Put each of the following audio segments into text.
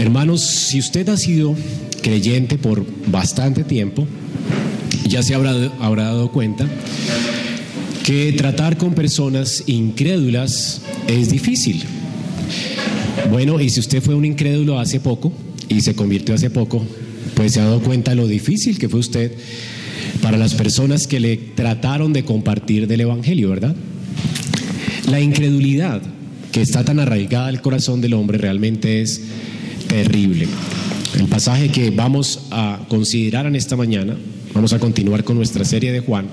Hermanos, si usted ha sido creyente por bastante tiempo, ya se habrá, habrá dado cuenta que tratar con personas incrédulas es difícil. Bueno, y si usted fue un incrédulo hace poco y se convirtió hace poco, pues se ha dado cuenta lo difícil que fue usted para las personas que le trataron de compartir del Evangelio, ¿verdad? La incredulidad que está tan arraigada al corazón del hombre realmente es terrible. El pasaje que vamos a considerar en esta mañana, vamos a continuar con nuestra serie de Juan,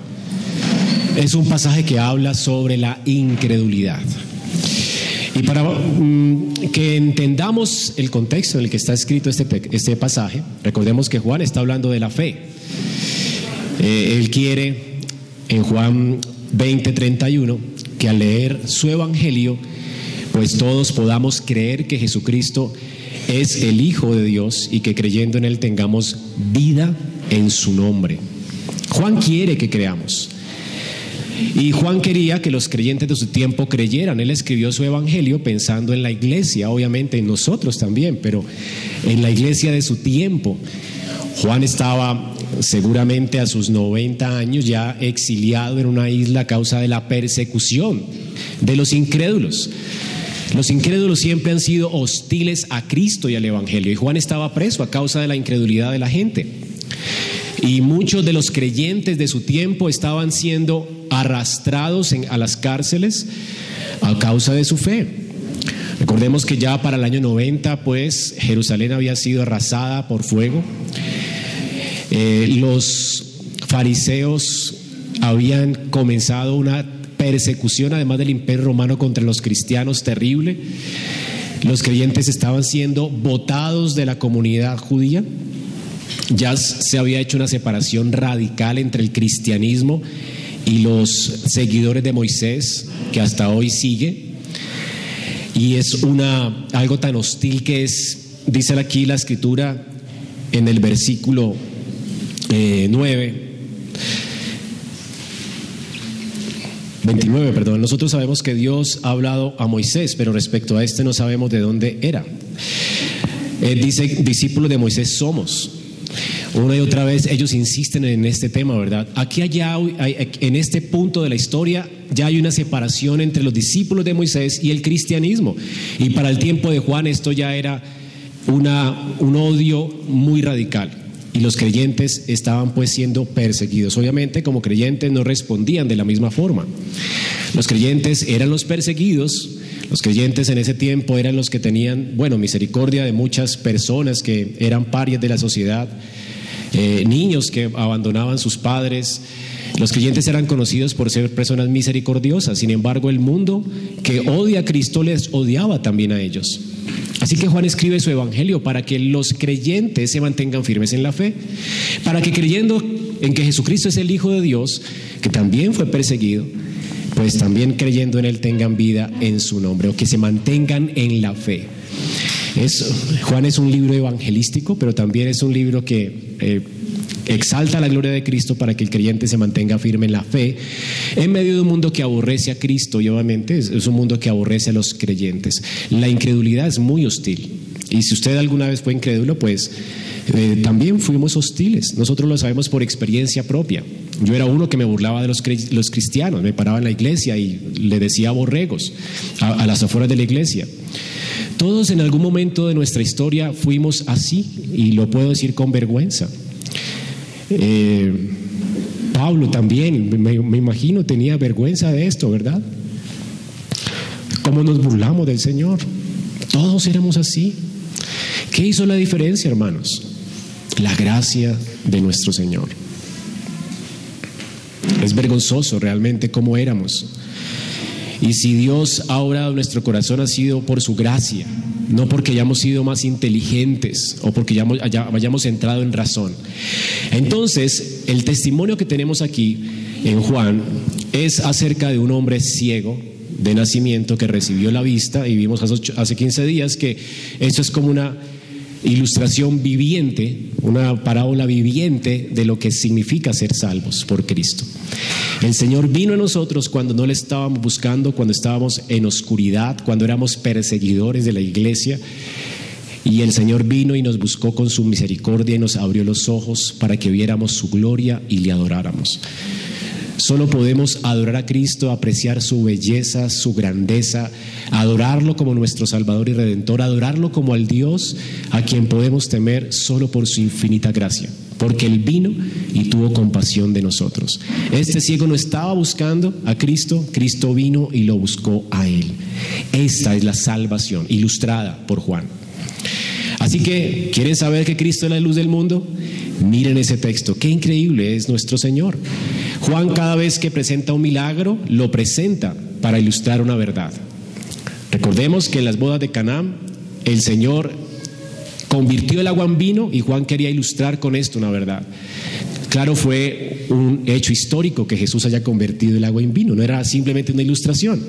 es un pasaje que habla sobre la incredulidad. Y para mm, que entendamos el contexto en el que está escrito este, este pasaje, recordemos que Juan está hablando de la fe. Eh, él quiere en Juan 20:31 que al leer su evangelio, pues todos podamos creer que Jesucristo es el Hijo de Dios y que creyendo en Él tengamos vida en su nombre. Juan quiere que creamos. Y Juan quería que los creyentes de su tiempo creyeran. Él escribió su evangelio pensando en la iglesia, obviamente en nosotros también, pero en la iglesia de su tiempo. Juan estaba seguramente a sus 90 años ya exiliado en una isla a causa de la persecución de los incrédulos. Los incrédulos siempre han sido hostiles a Cristo y al Evangelio. Y Juan estaba preso a causa de la incredulidad de la gente. Y muchos de los creyentes de su tiempo estaban siendo arrastrados a las cárceles a causa de su fe. Recordemos que ya para el año 90, pues Jerusalén había sido arrasada por fuego. Eh, los fariseos habían comenzado una persecución, además del imperio romano, contra los cristianos terrible. Los creyentes estaban siendo votados de la comunidad judía. Ya se había hecho una separación radical entre el cristianismo y los seguidores de Moisés, que hasta hoy sigue. Y es una, algo tan hostil que es, dice aquí la escritura en el versículo 9, 29, perdón. Nosotros sabemos que Dios ha hablado a Moisés, pero respecto a este no sabemos de dónde era. Él dice, discípulos de Moisés somos. Una y otra vez ellos insisten en este tema, ¿verdad? Aquí allá, en este punto de la historia, ya hay una separación entre los discípulos de Moisés y el cristianismo. Y para el tiempo de Juan esto ya era una, un odio muy radical. Y los creyentes estaban pues siendo perseguidos. Obviamente como creyentes no respondían de la misma forma. Los creyentes eran los perseguidos, los creyentes en ese tiempo eran los que tenían, bueno, misericordia de muchas personas que eran parias de la sociedad eh, niños que abandonaban sus padres. Los creyentes eran conocidos por ser personas misericordiosas, sin embargo el mundo que odia a Cristo les odiaba también a ellos. Así que Juan escribe su evangelio para que los creyentes se mantengan firmes en la fe, para que creyendo en que Jesucristo es el Hijo de Dios, que también fue perseguido, pues también creyendo en Él tengan vida en su nombre, o que se mantengan en la fe. Juan es un libro evangelístico, pero también es un libro que eh, exalta la gloria de Cristo para que el creyente se mantenga firme en la fe en medio de un mundo que aborrece a Cristo y obviamente es, un mundo que aborrece a los creyentes. La incredulidad es muy hostil. Y si usted alguna vez fue incrédulo, pues eh, también fuimos hostiles. Nosotros lo sabemos por experiencia propia. Yo era uno que me burlaba de los, los cristianos, me paraba en la iglesia y le decía borregos a las afueras de la iglesia. Todos en algún momento de nuestra historia fuimos así y lo puedo decir con vergüenza. Eh, Pablo también, me, imagino, tenía vergüenza de esto, ¿verdad? ¿Cómo nos burlamos del Señor? Todos éramos así. ¿Qué hizo la diferencia, hermanos? La gracia de nuestro Señor. Es vergonzoso realmente cómo éramos. Y si Dios ha orado nuestro corazón ha sido por su gracia, no porque hayamos sido más inteligentes o porque hayamos, hayamos entrado en razón. Entonces, el testimonio que tenemos aquí en Juan es acerca de un hombre ciego de nacimiento que recibió la vista y vimos hace 15 días que eso es como una ilustración viviente, una parábola viviente de lo que significa ser salvos por Cristo. El Señor vino a nosotros cuando no le estábamos buscando, cuando estábamos en oscuridad, cuando éramos perseguidores de la iglesia. Y el Señor vino y nos buscó con su misericordia y nos abrió los ojos para que viéramos su gloria y le adoráramos. Solo podemos adorar a Cristo, apreciar su belleza, su grandeza, adorarlo como nuestro Salvador y Redentor, adorarlo como al Dios a quien podemos temer solo por su infinita gracia, porque Él vino y tuvo compasión de nosotros. Este ciego no estaba buscando a Cristo, Cristo vino y lo buscó a Él. Esta es la salvación, ilustrada por Juan. Así que, ¿quieren saber que Cristo es la luz del mundo? Miren ese texto, qué increíble es nuestro Señor. Juan cada vez que presenta un milagro, lo presenta para ilustrar una verdad. Recordemos que en las bodas de Canaán, el Señor convirtió el agua en vino y Juan quería ilustrar con esto una verdad. Claro, fue un hecho histórico que Jesús haya convertido el agua en vino, no era simplemente una ilustración.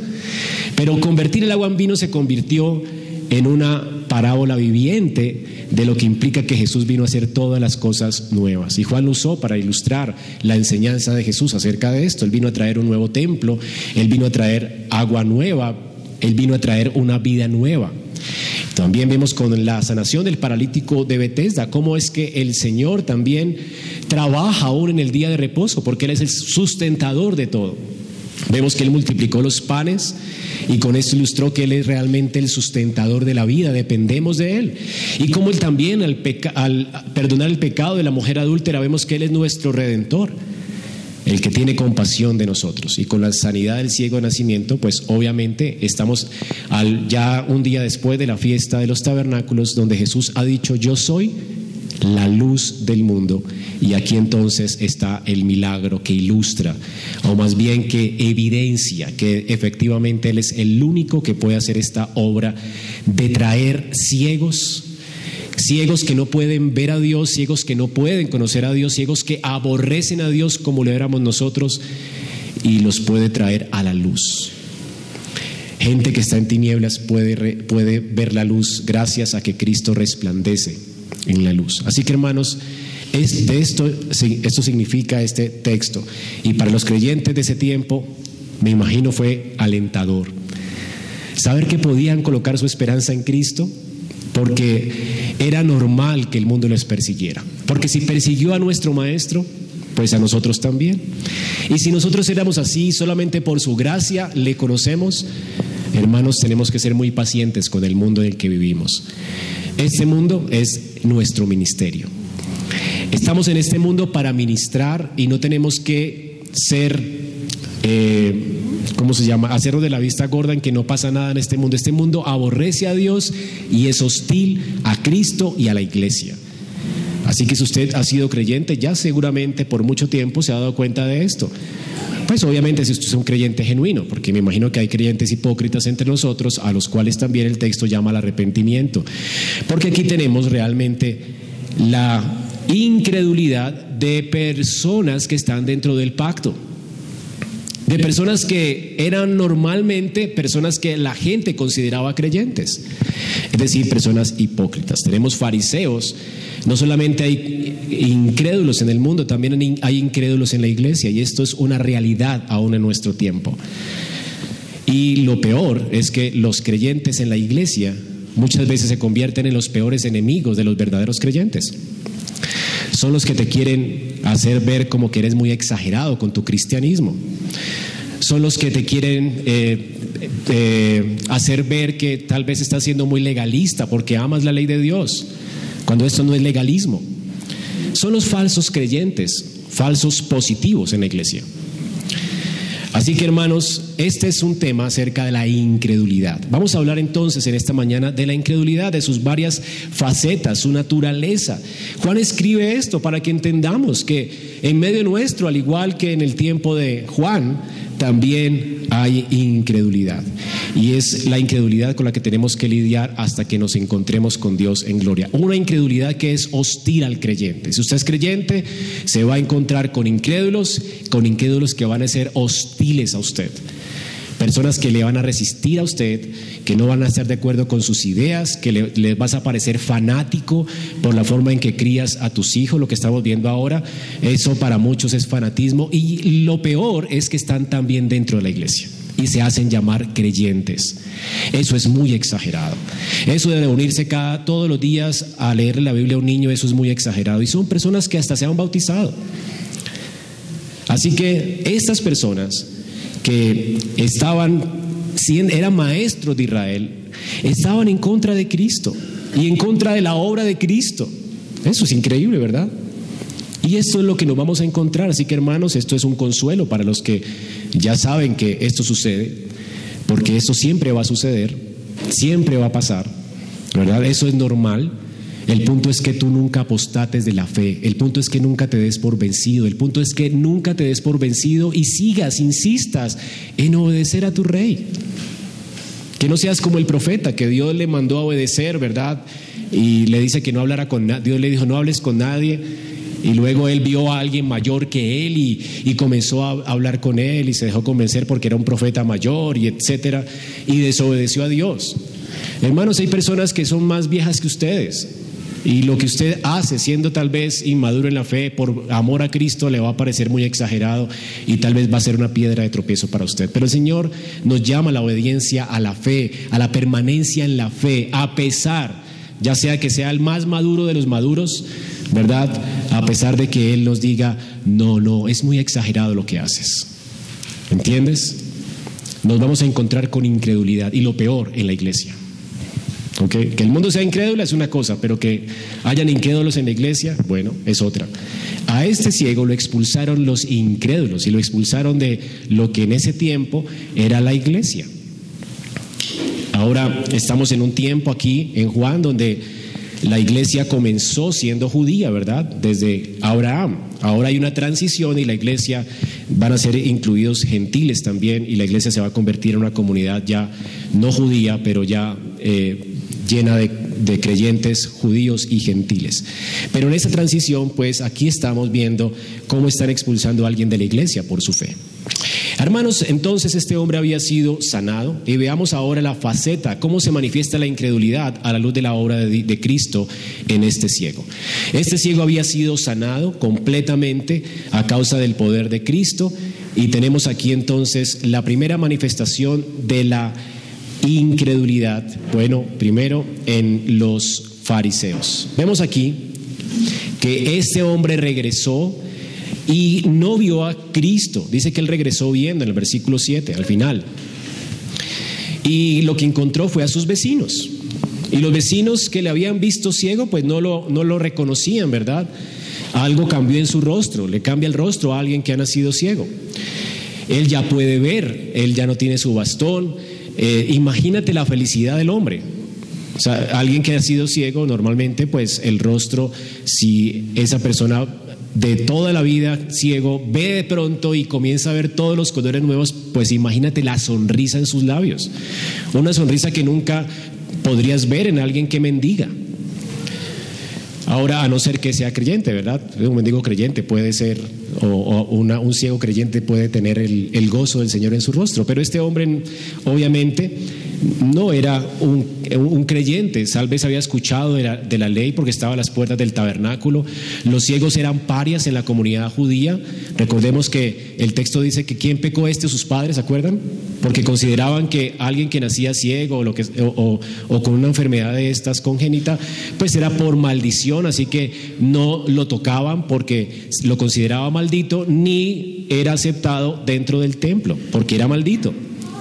Pero convertir el agua en vino se convirtió en una parábola viviente de lo que implica que Jesús vino a hacer todas las cosas nuevas. Y Juan lo usó para ilustrar la enseñanza de Jesús acerca de esto. Él vino a traer un nuevo templo, él vino a traer agua nueva, él vino a traer una vida nueva. También vemos con la sanación del paralítico de Bethesda cómo es que el Señor también trabaja aún en el día de reposo, porque Él es el sustentador de todo. Vemos que Él multiplicó los panes y con esto ilustró que Él es realmente el sustentador de la vida, dependemos de Él. Y como Él también al, al perdonar el pecado de la mujer adúltera, vemos que Él es nuestro redentor, el que tiene compasión de nosotros. Y con la sanidad del ciego de nacimiento, pues obviamente estamos al, ya un día después de la fiesta de los tabernáculos, donde Jesús ha dicho, yo soy la luz del mundo. Y aquí entonces está el milagro que ilustra, o más bien que evidencia que efectivamente Él es el único que puede hacer esta obra de traer ciegos, ciegos que no pueden ver a Dios, ciegos que no pueden conocer a Dios, ciegos que aborrecen a Dios como lo éramos nosotros, y los puede traer a la luz. Gente que está en tinieblas puede, puede ver la luz gracias a que Cristo resplandece en la luz. Así que hermanos, es de esto, esto significa este texto. Y para los creyentes de ese tiempo, me imagino fue alentador. Saber que podían colocar su esperanza en Cristo, porque era normal que el mundo les persiguiera. Porque si persiguió a nuestro Maestro, pues a nosotros también. Y si nosotros éramos así, solamente por su gracia le conocemos, hermanos, tenemos que ser muy pacientes con el mundo en el que vivimos. Este mundo es nuestro ministerio. Estamos en este mundo para ministrar y no tenemos que ser, eh, ¿cómo se llama? Hacerlo de la vista gorda en que no pasa nada en este mundo. Este mundo aborrece a Dios y es hostil a Cristo y a la iglesia. Así que si usted ha sido creyente, ya seguramente por mucho tiempo se ha dado cuenta de esto. Pues obviamente si usted es un creyente genuino, porque me imagino que hay creyentes hipócritas entre nosotros, a los cuales también el texto llama al arrepentimiento. Porque aquí tenemos realmente la incredulidad de personas que están dentro del pacto de personas que eran normalmente personas que la gente consideraba creyentes, es decir, personas hipócritas. Tenemos fariseos, no solamente hay incrédulos en el mundo, también hay incrédulos en la iglesia y esto es una realidad aún en nuestro tiempo. Y lo peor es que los creyentes en la iglesia muchas veces se convierten en los peores enemigos de los verdaderos creyentes. Son los que te quieren hacer ver como que eres muy exagerado con tu cristianismo. Son los que te quieren eh, hacer ver que tal vez estás siendo muy legalista porque amas la ley de Dios, cuando esto no es legalismo. Son los falsos creyentes, falsos positivos en la iglesia. Así que hermanos, este es un tema acerca de la incredulidad. Vamos a hablar entonces en esta mañana de la incredulidad, de sus varias facetas, su naturaleza. Juan escribe esto para que entendamos que en medio nuestro, al igual que en el tiempo de Juan, también hay incredulidad. Y es la incredulidad con la que tenemos que lidiar hasta que nos encontremos con Dios en gloria. Una incredulidad que es hostil al creyente. Si usted es creyente, se va a encontrar con incrédulos, con incrédulos que van a ser hostiles a usted. Personas que le van a resistir a usted, que no van a estar de acuerdo con sus ideas, que le, vas a parecer fanático por la forma en que crías a tus hijos, lo que estamos viendo ahora. Eso para muchos es fanatismo y lo peor es que están también dentro de la iglesia. y se hacen llamar creyentes. Eso es muy exagerado. Eso de reunirse cada, todos los días a leer la Biblia a un niño, eso es muy exagerado. Y son personas que hasta se han bautizado. Así que estas personas que estaban, eran maestros de Israel, estaban en contra de Cristo y en contra de la obra de Cristo. Eso es increíble, ¿verdad? Y esto es lo que nos vamos a encontrar. Así que hermanos, esto es un consuelo para los que ya saben que esto sucede, porque esto siempre va a suceder, siempre va a pasar, ¿verdad? Eso es normal. El punto es que tú nunca apostates de la fe, el punto es que nunca te des por vencido, el punto es que nunca te des por vencido y sigas, insistas en obedecer a tu rey. Que no seas como el profeta que Dios le mandó a obedecer, ¿verdad? Y le dice que no hablara con nadie, Dios le dijo, no hables con nadie y luego él vio a alguien mayor que él y, comenzó a hablar con él y se dejó convencer porque era un profeta mayor y etcétera y desobedeció a Dios. Hermanos, hay personas que son más viejas que ustedes y lo que usted hace, siendo tal vez inmaduro en la fe, por amor a Cristo, le va a parecer muy exagerado y tal vez va a ser una piedra de tropiezo para usted. Pero el Señor nos llama a la obediencia, a la fe, a la permanencia en la fe, a pesar, ya sea que sea el más maduro de los maduros, ¿verdad? A pesar de que Él nos diga, no, no, es muy exagerado lo que haces. ¿Entiendes? Nos vamos a encontrar con incredulidad y lo peor en la iglesia. Que el mundo sea incrédulo es una cosa, pero que hayan incrédulos en la iglesia, bueno, es otra. A este ciego lo expulsaron los incrédulos y lo expulsaron de lo que en ese tiempo era la iglesia. Ahora estamos en un tiempo aquí en Juan donde la iglesia comenzó siendo judía, ¿verdad? Desde Abraham. Ahora hay una transición y la iglesia van a ser incluidos gentiles también y la iglesia se va a convertir en una comunidad ya no judía, pero ya eh, llena de, de, creyentes judíos y gentiles. Pero en esa transición, pues aquí estamos viendo cómo están expulsando a alguien de la iglesia por su fe. Hermanos, entonces este hombre había sido sanado y veamos ahora la faceta, cómo se manifiesta la incredulidad a la luz de la obra de, Cristo en este ciego. Este ciego había sido sanado completamente a causa del poder de Cristo y tenemos aquí entonces la primera manifestación de la incredulidad, bueno, primero en los fariseos. Vemos aquí que este hombre regresó y no vio a Cristo. Dice que él regresó viendo en el versículo 7, al final. Y lo que encontró fue a sus vecinos. Y los vecinos que le habían visto ciego, pues no lo, no lo reconocían, ¿verdad? Algo cambió en su rostro, le cambia el rostro a alguien que ha nacido ciego. Él ya puede ver, él ya no tiene su bastón. Eh, imagínate la felicidad del hombre. O sea, alguien que ha sido ciego, normalmente, pues el rostro, si esa persona de toda la vida ciego ve de pronto y comienza a ver todos los colores nuevos, pues imagínate la sonrisa en sus labios. Una sonrisa que nunca podrías ver en alguien que mendiga. Ahora, a no ser que sea creyente, ¿verdad? Un mendigo creyente puede ser, o, un ciego creyente puede tener el, el gozo del Señor en su rostro, pero este hombre, obviamente, no era un, creyente, tal vez había escuchado de la, ley porque estaba a las puertas del tabernáculo. Los ciegos eran parias en la comunidad judía. Recordemos que el texto dice que quién pecó este, sus padres, ¿se acuerdan? Porque consideraban que alguien que nacía ciego o, lo que, o, o con una enfermedad de estas congénita, pues era por maldición, así que no lo tocaban porque lo consideraba maldito ni era aceptado dentro del templo, porque era maldito.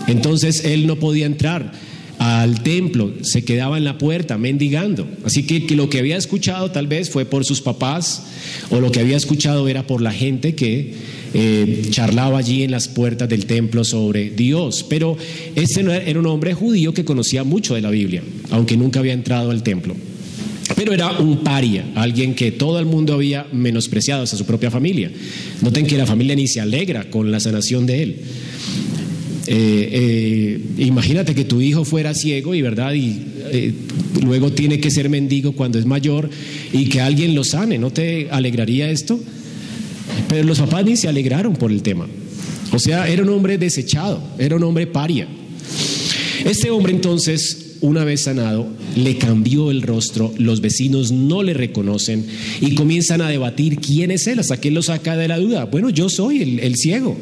Entonces él no podía entrar al templo, se quedaba en la puerta mendigando. Así que, lo que había escuchado tal vez fue por sus papás o lo que había escuchado era por la gente que eh, charlaba allí en las puertas del templo sobre Dios. Pero este era un hombre judío que conocía mucho de la Biblia, aunque nunca había entrado al templo. Pero era un paria, alguien que todo el mundo había menospreciado, hasta su propia familia. Noten que la familia ni se alegra con la sanación de él. Eh, eh, imagínate que tu hijo fuera ciego y verdad y eh, luego tiene que ser mendigo cuando es mayor y que alguien lo sane, ¿no te alegraría esto? Pero los papás ni se alegraron por el tema. O sea, era un hombre desechado, era un hombre paria. Este hombre entonces, una vez sanado, le cambió el rostro, los vecinos no le reconocen y comienzan a debatir quién es él, hasta que él lo saca de la duda. Bueno, yo soy el ciego.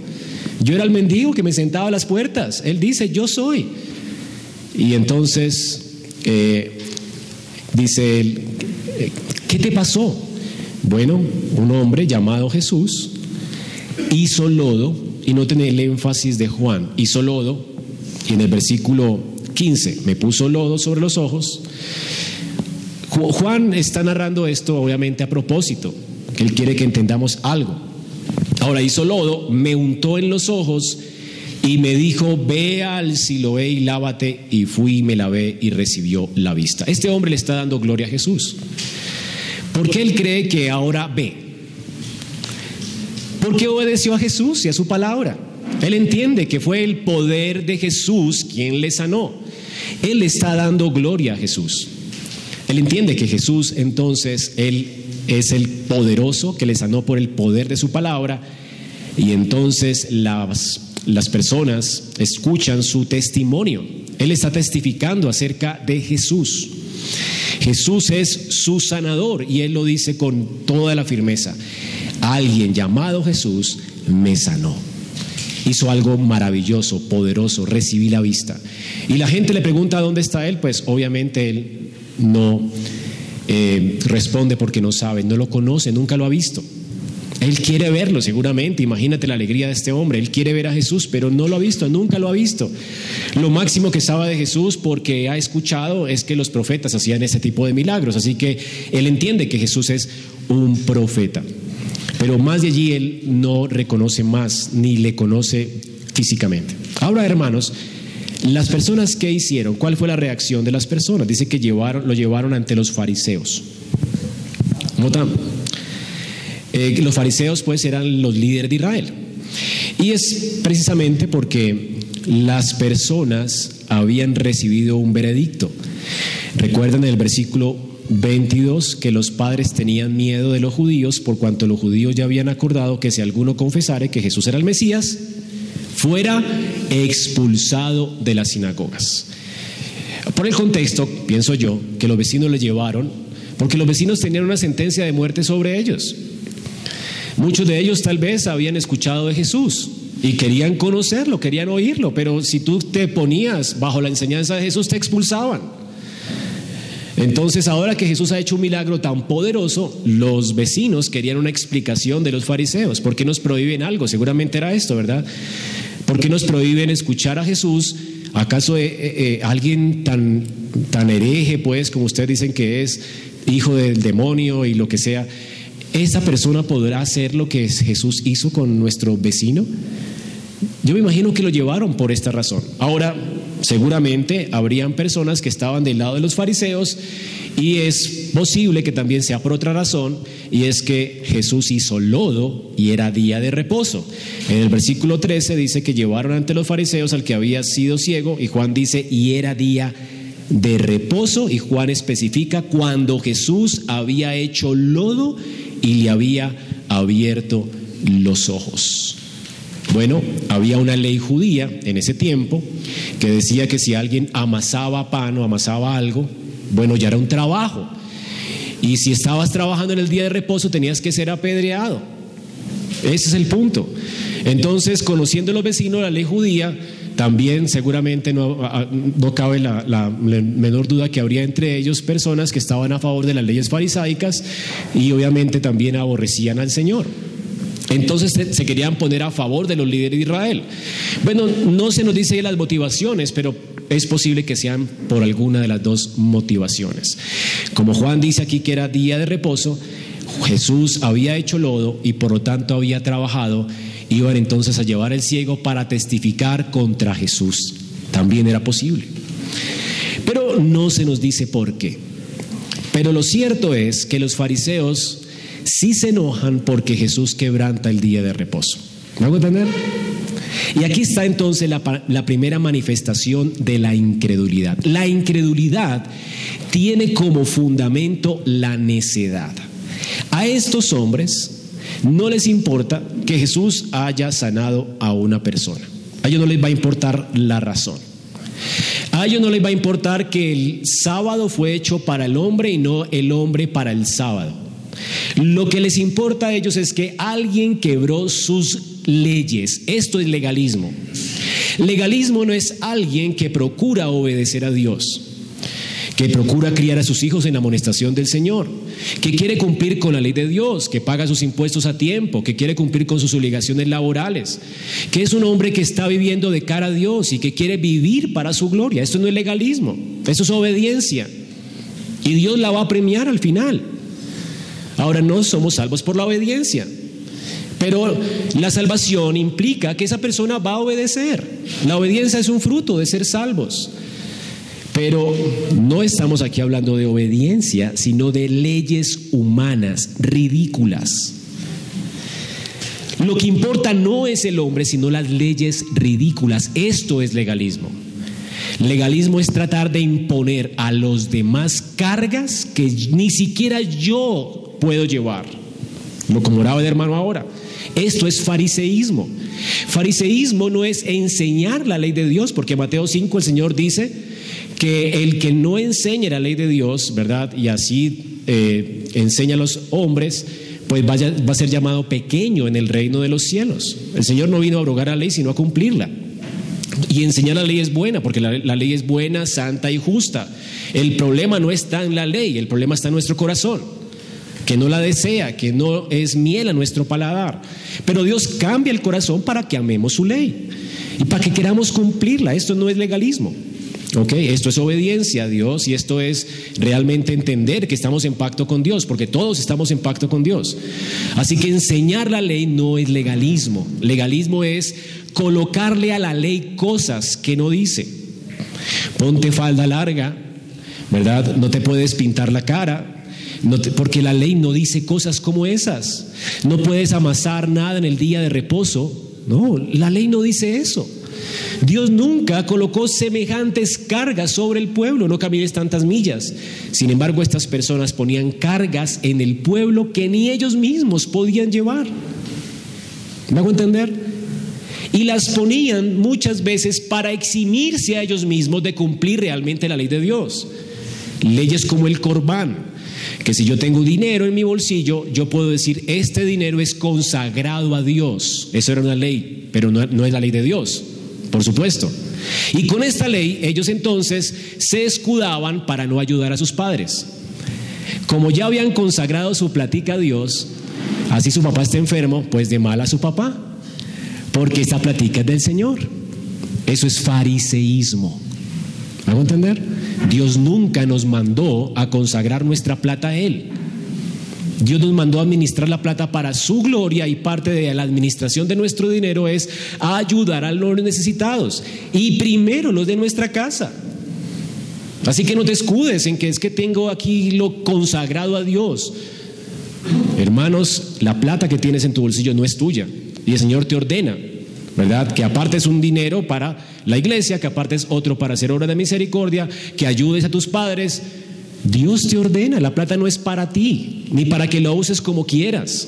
Yo era el mendigo que me sentaba a las puertas. Él dice, yo soy. Y entonces eh, dice él, ¿qué te pasó? Bueno, un hombre llamado Jesús hizo lodo, y no tiene el énfasis de Juan, hizo lodo, y en el versículo 15, me puso lodo sobre los ojos. Juan está narrando esto obviamente a propósito, él quiere que entendamos algo. Ahora hizo lodo, me untó en los ojos y me dijo, ve al Siloé y lávate, y fui y me lavé y recibió la vista. Este hombre le está dando gloria a Jesús. Porque él cree que ahora ve. Porque obedeció a Jesús y a su palabra. Él entiende que fue el poder de Jesús quien le sanó. Él está dando gloria a Jesús. Él entiende que Jesús entonces, Él es el poderoso que le sanó por el poder de su palabra y entonces las, las personas escuchan su testimonio. Él está testificando acerca de Jesús. Jesús es su sanador y Él lo dice con toda la firmeza. Alguien llamado Jesús me sanó. Hizo algo maravilloso, poderoso, recibí la vista. Y la gente le pregunta dónde está Él, pues obviamente Él no eh, responde porque no sabe, no lo conoce, nunca lo ha visto. Él quiere verlo seguramente, imagínate la alegría de este hombre, él quiere ver a Jesús, pero no lo ha visto, nunca lo ha visto. Lo máximo que sabe de Jesús porque ha escuchado es que los profetas hacían ese tipo de milagros, así que él entiende que Jesús es un profeta. Pero más de allí él no reconoce más ni le conoce físicamente. Ahora, hermanos, las personas que hicieron, ¿cuál fue la reacción de las personas? Dice que llevaron, lo llevaron ante los fariseos. ¿Nota? Eh, los fariseos pues eran los líderes de Israel. Y es precisamente porque las personas habían recibido un veredicto. Recuerdan en el versículo 22 que los padres tenían miedo de los judíos por cuanto los judíos ya habían acordado que si alguno confesare que Jesús era el Mesías, fuera expulsado de las sinagogas. Por el contexto, pienso yo, que los vecinos le llevaron, porque los vecinos tenían una sentencia de muerte sobre ellos. Muchos de ellos tal vez habían escuchado de Jesús y querían conocerlo, querían oírlo, pero si tú te ponías bajo la enseñanza de Jesús te expulsaban. Entonces ahora que Jesús ha hecho un milagro tan poderoso, los vecinos querían una explicación de los fariseos. ¿Por qué nos prohíben algo? Seguramente era esto, ¿verdad? ¿Por qué nos prohíben escuchar a Jesús? ¿Acaso eh, eh, eh, alguien tan, tan hereje, pues, como ustedes dicen que es, hijo del demonio y lo que sea, esa persona podrá hacer lo que Jesús hizo con nuestro vecino? Yo me imagino que lo llevaron por esta razón. Ahora, seguramente habrían personas que estaban del lado de los fariseos y es posible que también sea por otra razón, y es que Jesús hizo lodo y era día de reposo. En el versículo 13 dice que llevaron ante los fariseos al que había sido ciego, y Juan dice, y era día de reposo, y Juan especifica cuando Jesús había hecho lodo y le había abierto los ojos. Bueno, había una ley judía en ese tiempo que decía que si alguien amasaba pan o amasaba algo, bueno, ya era un trabajo. Y si estabas trabajando en el día de reposo, tenías que ser apedreado. Ese es el punto. Entonces, conociendo los vecinos, la ley judía, también seguramente no, cabe la, menor duda que habría entre ellos personas que estaban a favor de las leyes farisaicas y obviamente también aborrecían al Señor. Entonces se querían poner a favor de los líderes de Israel. Bueno, no se nos dice las motivaciones, pero es posible que sean por alguna de las dos motivaciones. Como Juan dice aquí que era día de reposo, Jesús había hecho lodo y por lo tanto había trabajado, iban entonces a llevar el ciego para testificar contra Jesús. También era posible. Pero no se nos dice por qué. Pero lo cierto es que los fariseos sí se enojan porque Jesús quebranta el día de reposo. ¿Me hago entender? Y aquí está entonces la, la, primera manifestación de la incredulidad. La incredulidad tiene como fundamento la necedad. A estos hombres no les importa que Jesús haya sanado a una persona. A ellos no les va a importar la razón. A ellos no les va a importar que el sábado fue hecho para el hombre y no el hombre para el sábado. Lo que les importa a ellos es que alguien quebró sus leyes. Esto es legalismo. Legalismo no es alguien que procura obedecer a Dios, que procura criar a sus hijos en la amonestación del Señor, que quiere cumplir con la ley de Dios, que paga sus impuestos a tiempo, que quiere cumplir con sus obligaciones laborales, que es un hombre que está viviendo de cara a Dios y que quiere vivir para su gloria. Esto no es legalismo, eso es obediencia. Y Dios la va a premiar al final. Ahora no somos salvos por la obediencia. Pero la salvación implica que esa persona va a obedecer. La obediencia es un fruto de ser salvos. Pero no estamos aquí hablando de obediencia, sino de leyes humanas ridículas. Lo que importa no es el hombre, sino las leyes ridículas. Esto es legalismo. Legalismo es tratar de imponer a los demás cargas que ni siquiera yo puedo llevar. Lo como oraba el hermano ahora. Esto es fariseísmo. Fariseísmo no es enseñar la ley de Dios, porque Mateo 5 el Señor dice que el que no enseña la ley de Dios, ¿verdad? Y así eh, enseña a los hombres, pues va a ser llamado pequeño en el reino de los cielos. El Señor no vino a abrogar la ley, sino a cumplirla. Y enseñar la ley es buena, porque la, ley es buena, santa y justa. El problema no está en la ley, el problema está en nuestro corazón, que no la desea, que no es miel a nuestro paladar. Pero Dios cambia el corazón para que amemos su ley y para que queramos cumplirla. Esto no es legalismo. ¿ok? Esto es obediencia a Dios y esto es realmente entender que estamos en pacto con Dios, porque todos estamos en pacto con Dios. Así que enseñar la ley no es legalismo. Legalismo es colocarle a la ley cosas que no dice. Ponte falda larga, ¿verdad? No te puedes pintar la cara, porque la ley no dice cosas como esas. No puedes amasar nada en el día de reposo. No, la ley no dice eso. Dios nunca colocó semejantes cargas sobre el pueblo, no camines tantas millas. Sin embargo, estas personas ponían cargas en el pueblo que ni ellos mismos podían llevar. ¿Me hago entender? Y las ponían muchas veces para eximirse a ellos mismos de cumplir realmente la ley de Dios. Leyes como el corbán, que si yo tengo dinero en mi bolsillo, yo puedo decir, este dinero es consagrado a Dios. Eso era una ley, pero no, no es la ley de Dios, por supuesto. Y con esta ley ellos entonces se escudaban para no ayudar a sus padres. Como ya habían consagrado su platica a Dios, así su papá está enfermo, pues de mal a su papá, porque esta platica es del Señor. Eso es fariseísmo. ¿Me entender? Dios nunca nos mandó a consagrar nuestra plata a Él. Dios nos mandó a administrar la plata para su gloria y parte de la administración de nuestro dinero es ayudar a los necesitados y primero los de nuestra casa. Así que no te escudes en que es que tengo aquí lo consagrado a Dios. Hermanos, la plata que tienes en tu bolsillo no es tuya y el Señor te ordena ¿verdad? Que apartes un dinero para la iglesia, que apartes otro para hacer obra de misericordia, que ayudes a tus padres. Dios te ordena, la plata no es para ti, ni para que lo uses como quieras.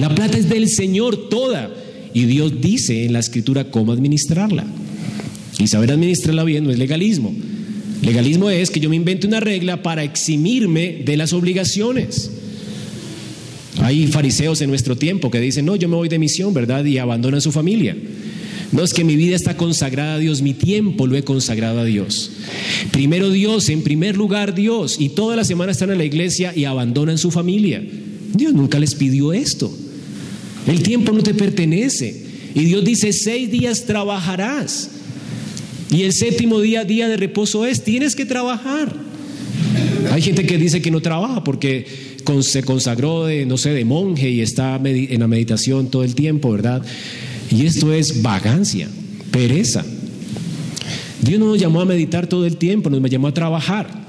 La plata es del Señor toda. Y Dios dice en la escritura cómo administrarla. Y saber administrarla bien no es legalismo. Legalismo es que yo me invente una regla para eximirme de las obligaciones. Hay fariseos en nuestro tiempo que dicen, no, yo me voy de misión, ¿verdad? Y abandonan su familia. No es que mi vida está consagrada a Dios, mi tiempo lo he consagrado a Dios. Primero Dios, en primer lugar Dios, y toda la semana están en la iglesia y abandonan su familia. Dios nunca les pidió esto. El tiempo no te pertenece. Y Dios dice, seis días trabajarás. Y el séptimo día, día de reposo es, tienes que trabajar. Hay gente que dice que no trabaja porque se consagró de, no sé, de monje y está en la meditación todo el tiempo, ¿verdad? Y esto es vagancia, pereza. Dios no nos llamó a meditar todo el tiempo, nos llamó a trabajar.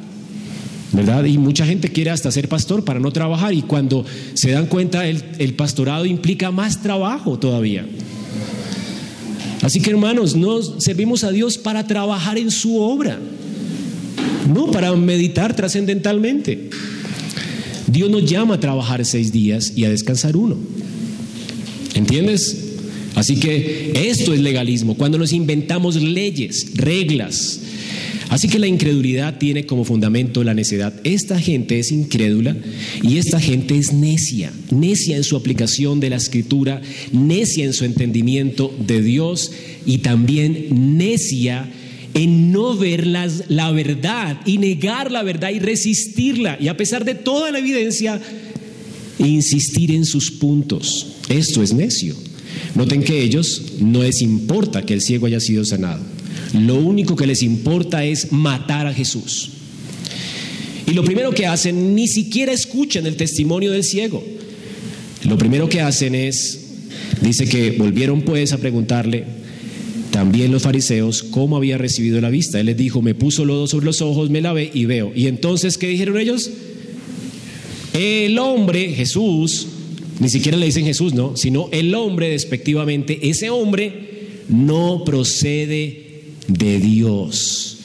¿verdad? Y mucha gente quiere hasta ser pastor para no trabajar y cuando se dan cuenta el, el, pastorado implica más trabajo todavía. Así que hermanos, nos servimos a Dios para trabajar en su obra, no para meditar trascendentalmente. Dios nos llama a trabajar seis días y a descansar uno. ¿Entiendes? Así que esto es legalismo, cuando nos inventamos leyes, reglas, Así que la incredulidad tiene como fundamento la necedad. Esta gente es incrédula y esta gente es necia, necia en su aplicación de la escritura, necia en su entendimiento de Dios y también necia en no ver la verdad y negar la verdad y resistirla y a pesar de toda la evidencia, insistir en sus puntos. Esto es necio. Noten que ellos no les importa que el ciego haya sido sanado. Lo único que les importa es matar a Jesús. Y lo primero que hacen, ni siquiera escuchan el testimonio del ciego. Lo primero que hacen es, dice que volvieron pues a preguntarle, también los fariseos, cómo había recibido la vista. Él les dijo, me puso lodo sobre los ojos, me lavé y veo. Y entonces, ¿qué dijeron ellos? El hombre, Jesús, ni siquiera le dicen Jesús, no, sino el hombre despectivamente, ese hombre no procede de Dios.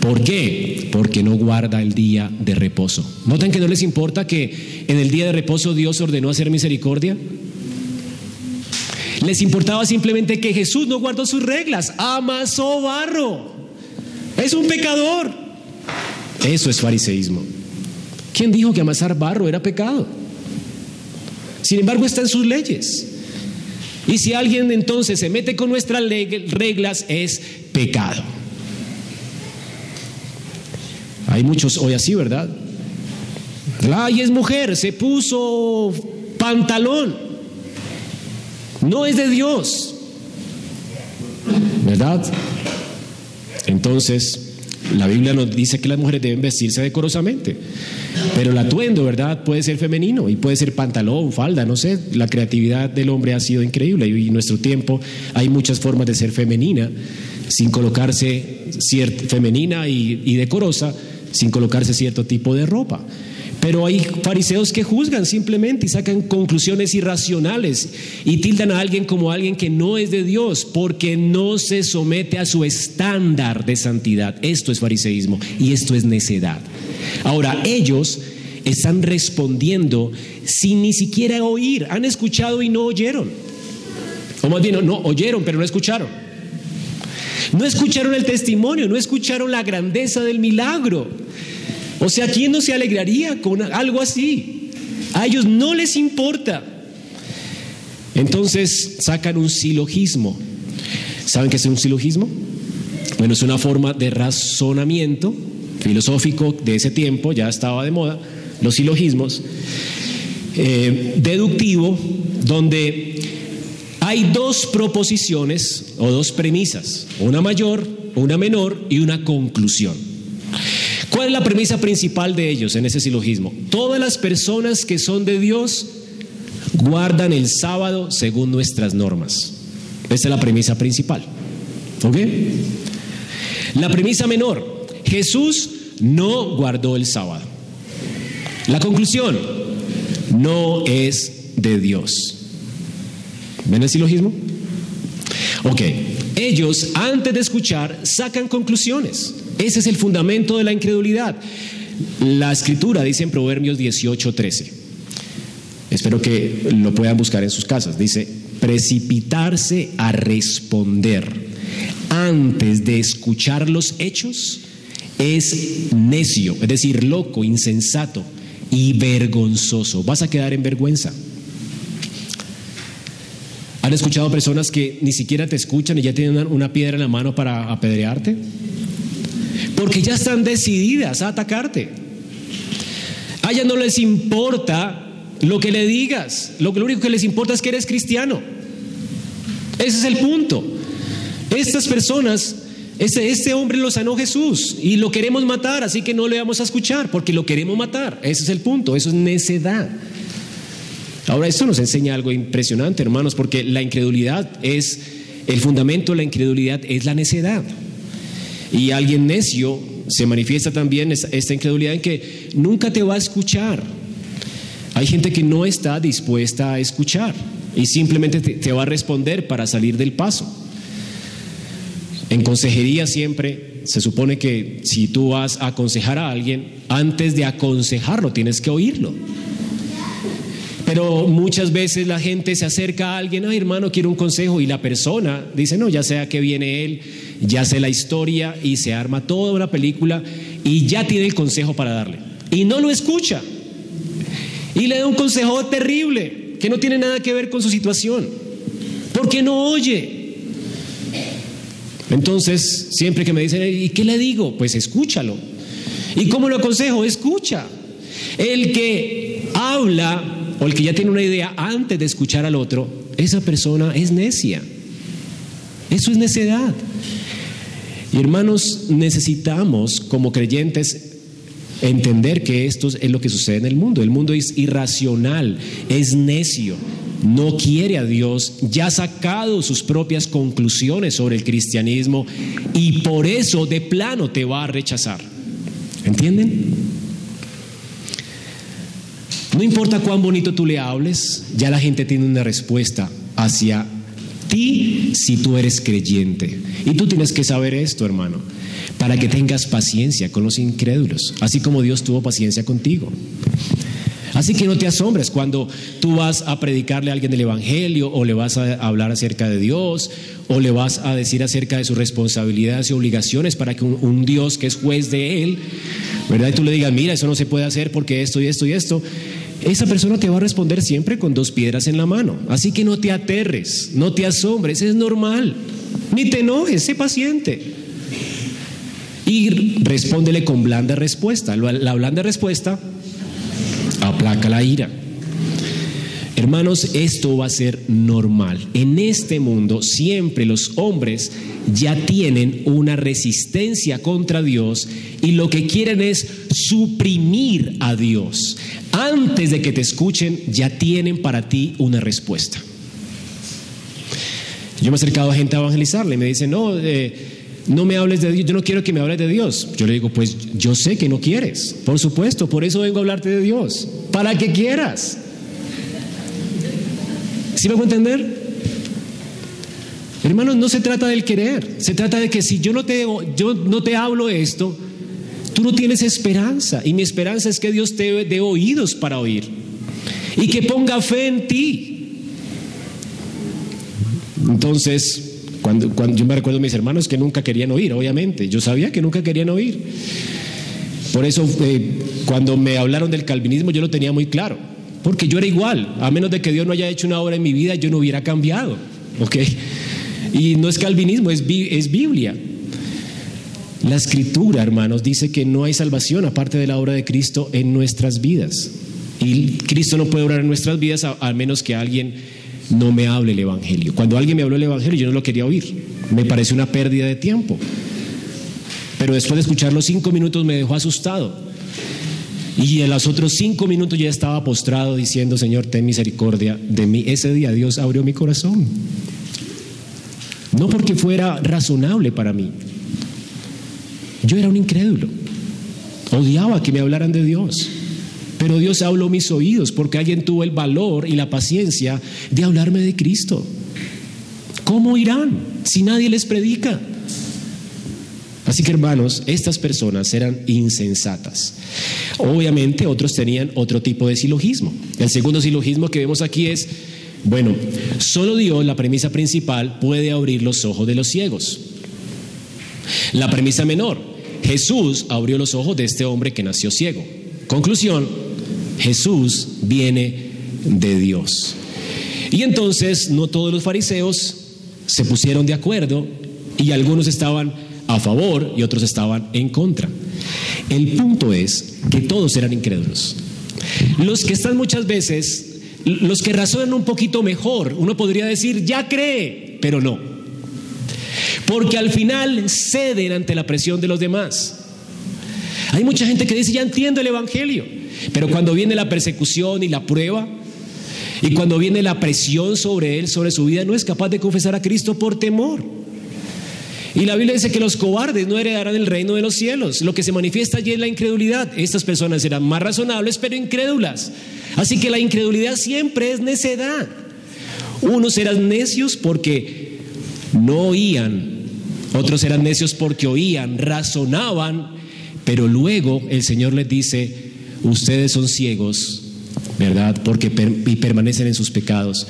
¿Por qué? Porque no guarda el día de reposo. ¿Notan que no les importa que en el día de reposo Dios ordenó hacer misericordia? Les importaba simplemente que Jesús no guardó sus reglas, amasó barro. Es un pecador. Eso es fariseísmo. ¿Quién dijo que amasar barro era pecado? Sin embargo, está en sus leyes. Y si alguien entonces se mete con nuestras reglas, es pecado. Hay muchos hoy así, ¿verdad? Ay, es mujer, se puso pantalón. No es de Dios. ¿Verdad? Entonces, la Biblia nos dice que las mujeres deben vestirse decorosamente, pero el atuendo, ¿verdad? Puede ser femenino y puede ser pantalón, falda, no sé. La creatividad del hombre ha sido increíble y en nuestro tiempo hay muchas formas de ser femenina sin colocarse cierta, femenina y, y decorosa, sin colocarse cierto tipo de ropa. Pero hay fariseos que juzgan simplemente y sacan conclusiones irracionales y tildan a alguien como alguien que no es de Dios porque no se somete a su estándar de santidad. Esto es fariseísmo y esto es necedad. Ahora, ellos están respondiendo sin ni siquiera oír. Han escuchado y no oyeron. O más bien, no, oyeron, pero no escucharon. No escucharon el testimonio, no escucharon la grandeza del milagro. O sea, ¿quién no se alegraría con algo así? A ellos no les importa. Entonces sacan un silogismo. ¿Saben qué es un silogismo? Bueno, es una forma de razonamiento filosófico de ese tiempo, ya estaba de moda, los silogismos, eh, deductivo, donde hay dos proposiciones o dos premisas, una mayor, una menor y una conclusión. ¿Cuál es la premisa principal de ellos en ese silogismo? Todas las personas que son de Dios guardan el sábado según nuestras normas. Esa es la premisa principal. ¿Ok? La premisa menor, Jesús no guardó el sábado. La conclusión, no es de Dios. ¿Ven el silogismo? Ok, ellos antes de escuchar sacan conclusiones. Ese es el fundamento de la incredulidad. La escritura dice en Proverbios 18:13. Espero que lo puedan buscar en sus casas. Dice, precipitarse a responder antes de escuchar los hechos es necio, es decir, loco, insensato y vergonzoso. Vas a quedar en vergüenza. ¿Han escuchado personas que ni siquiera te escuchan y ya tienen una piedra en la mano para apedrearte? Porque ya están decididas a atacarte. A ellas no les importa lo que le digas. Lo, único que les importa es que eres cristiano. Ese es el punto. Estas personas este, este, hombre lo sanó Jesús y lo queremos matar, así que no le vamos a escuchar porque lo queremos matar. Ese es el punto, eso es necedad. Ahora, esto nos enseña algo impresionante, hermanos, porque la incredulidad es, el fundamento de la incredulidad es la necedad. Y alguien necio se manifiesta también esta incredulidad en que nunca te va a escuchar. Hay gente que no está dispuesta a escuchar y simplemente te va a responder para salir del paso. En consejería siempre se supone que si tú vas a aconsejar a alguien, antes de aconsejarlo tienes que oírlo. Pero muchas veces la gente se acerca a alguien, ay hermano, quiero un consejo, y la persona dice, no, ya sea que viene él ya sé la historia y se arma toda una película y ya tiene el consejo para darle. Y no lo escucha. Y le da un consejo terrible que no tiene nada que ver con su situación. Porque no oye. Entonces, siempre que me dicen, ¿y qué le digo? Pues escúchalo. ¿Y cómo lo aconsejo? Escucha. El que habla o el que ya tiene una idea antes de escuchar al otro, esa persona es necia. Eso es necedad. Y hermanos, necesitamos como creyentes entender que esto es lo que sucede en el mundo. El mundo es irracional, es necio, no quiere a Dios, ya ha sacado sus propias conclusiones sobre el cristianismo y por eso de plano te va a rechazar. ¿Entienden? No importa cuán bonito tú le hables, ya la gente tiene una respuesta hacia ti si tú eres creyente. Y tú tienes que saber esto, hermano, para que tengas paciencia con los incrédulos, así como Dios tuvo paciencia contigo. Así que no te asombres cuando tú vas a predicarle a alguien el Evangelio o le vas a hablar acerca de Dios o le vas a decir acerca de sus responsabilidades y obligaciones para que un, Dios que es juez de él, ¿verdad? Y tú le digas, mira, eso no se puede hacer porque esto y esto y esto. Esa persona te va a responder siempre con dos piedras en la mano. Así que no te aterres, no te asombres, es normal. Ni te enojes, sé paciente. Y respóndele con blanda respuesta. La blanda respuesta aplaca la ira. Hermanos, esto va a ser normal. En este mundo siempre los hombres ya tienen una resistencia contra Dios y lo que quieren es suprimir a Dios. Antes de que te escuchen, ya tienen para ti una respuesta. Yo me he acercado a gente a evangelizarle y me dicen, no, eh, no me hables de Dios, yo no quiero que me hables de Dios. Yo le digo, pues yo sé que no quieres, por supuesto, por eso vengo a hablarte de Dios, para que quieras. ¿Sí me puedo entender? Hermanos, no se trata del querer, se trata de que si yo no te, yo no te hablo esto, tú no tienes esperanza. Y mi esperanza es que Dios te dé oídos para oír y que ponga fe en ti. Entonces, cuando, yo me recuerdo a mis hermanos que nunca querían oír, obviamente. Yo sabía que nunca querían oír. Por eso, eh, cuando me hablaron del calvinismo, yo lo tenía muy claro. Porque yo era igual. A menos de que Dios no haya hecho una obra en mi vida, yo no hubiera cambiado. ¿Ok? Y no es calvinismo, es, es Biblia. La escritura, hermanos, dice que no hay salvación aparte de la obra de Cristo en nuestras vidas. Y Cristo no puede obrar en nuestras vidas a menos que alguien no me hable el Evangelio. Cuando alguien me habló el Evangelio yo no lo quería oír. Me parece una pérdida de tiempo. Pero después de escuchar los cinco minutos me dejó asustado. Y en los otros cinco minutos ya estaba postrado diciendo, Señor, ten misericordia de mí. Ese día Dios abrió mi corazón. No porque fuera razonable para mí. Yo era un incrédulo. Odiaba que me hablaran de Dios. Pero Dios habló mis oídos porque alguien tuvo el valor y la paciencia de hablarme de Cristo. ¿Cómo irán si nadie les predica? Así que hermanos, estas personas eran insensatas. Obviamente otros tenían otro tipo de silogismo. El segundo silogismo que vemos aquí es, bueno, solo Dios, la premisa principal, puede abrir los ojos de los ciegos. La premisa menor, Jesús abrió los ojos de este hombre que nació ciego. Conclusión, Jesús viene de Dios. Y entonces no todos los fariseos se pusieron de acuerdo y algunos estaban a favor y otros estaban en contra. El punto es que todos eran incrédulos. Los que están muchas veces, los que razonan un poquito mejor, uno podría decir, ya cree, pero no. Porque al final ceden ante la presión de los demás. Hay mucha gente que dice, ya entiendo el Evangelio. Pero cuando viene la persecución y la prueba, y cuando viene la presión sobre él, sobre su vida, no es capaz de confesar a Cristo por temor. Y la Biblia dice que los cobardes no heredarán el reino de los cielos. Lo que se manifiesta allí es la incredulidad. Estas personas serán más razonables, pero incrédulas. Así que la incredulidad siempre es necedad. Unos eran necios porque no oían, otros eran necios porque oían, razonaban, pero luego el Señor les dice, ustedes son ciegos, ¿verdad? Porque y permanecen en sus pecados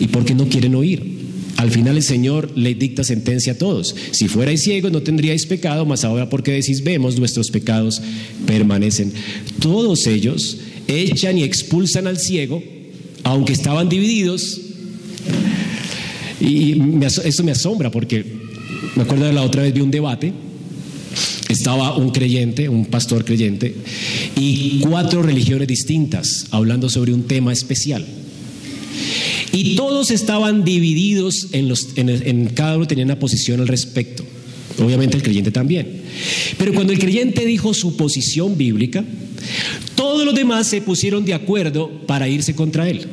y porque no quieren oír. Al final el Señor le dicta sentencia a todos. Si fuerais ciegos no tendríais pecado, mas ahora porque decís vemos, nuestros pecados permanecen. Todos ellos echan y expulsan al ciego, aunque estaban divididos. Y eso me asombra porque me acuerdo de la otra vez vi un debate. Estaba un creyente, un pastor creyente, y cuatro religiones distintas hablando sobre un tema especial. Y todos estaban divididos en, los, en, cada uno tenía una posición al respecto. Obviamente el creyente también. Pero cuando el creyente dijo su posición bíblica, todos los demás se pusieron de acuerdo para irse contra él.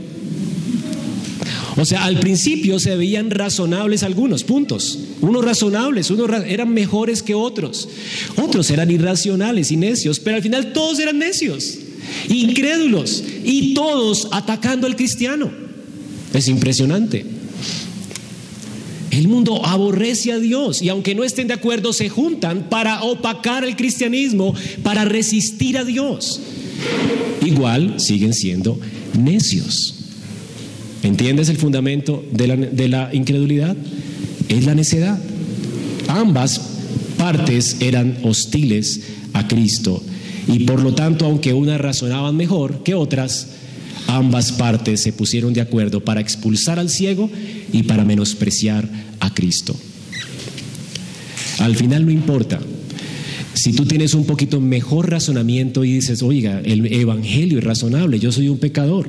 O sea, al principio se veían razonables algunos puntos. Unos razonables, unos eran mejores que otros. Otros eran irracionales y necios, pero al final todos eran necios, incrédulos y todos atacando al cristiano. Es impresionante. El mundo aborrece a Dios y aunque no estén de acuerdo se juntan para opacar el cristianismo, para resistir a Dios. Igual siguen siendo necios. ¿Entiendes el fundamento de la, incredulidad? Es la necedad. Ambas partes eran hostiles a Cristo y por lo tanto, aunque unas razonaban mejor que otras, Ambas partes se pusieron de acuerdo para expulsar al ciego y para menospreciar a Cristo. Al final no importa. Si tú tienes un poquito mejor razonamiento y dices, oiga, el Evangelio es razonable, yo soy un pecador,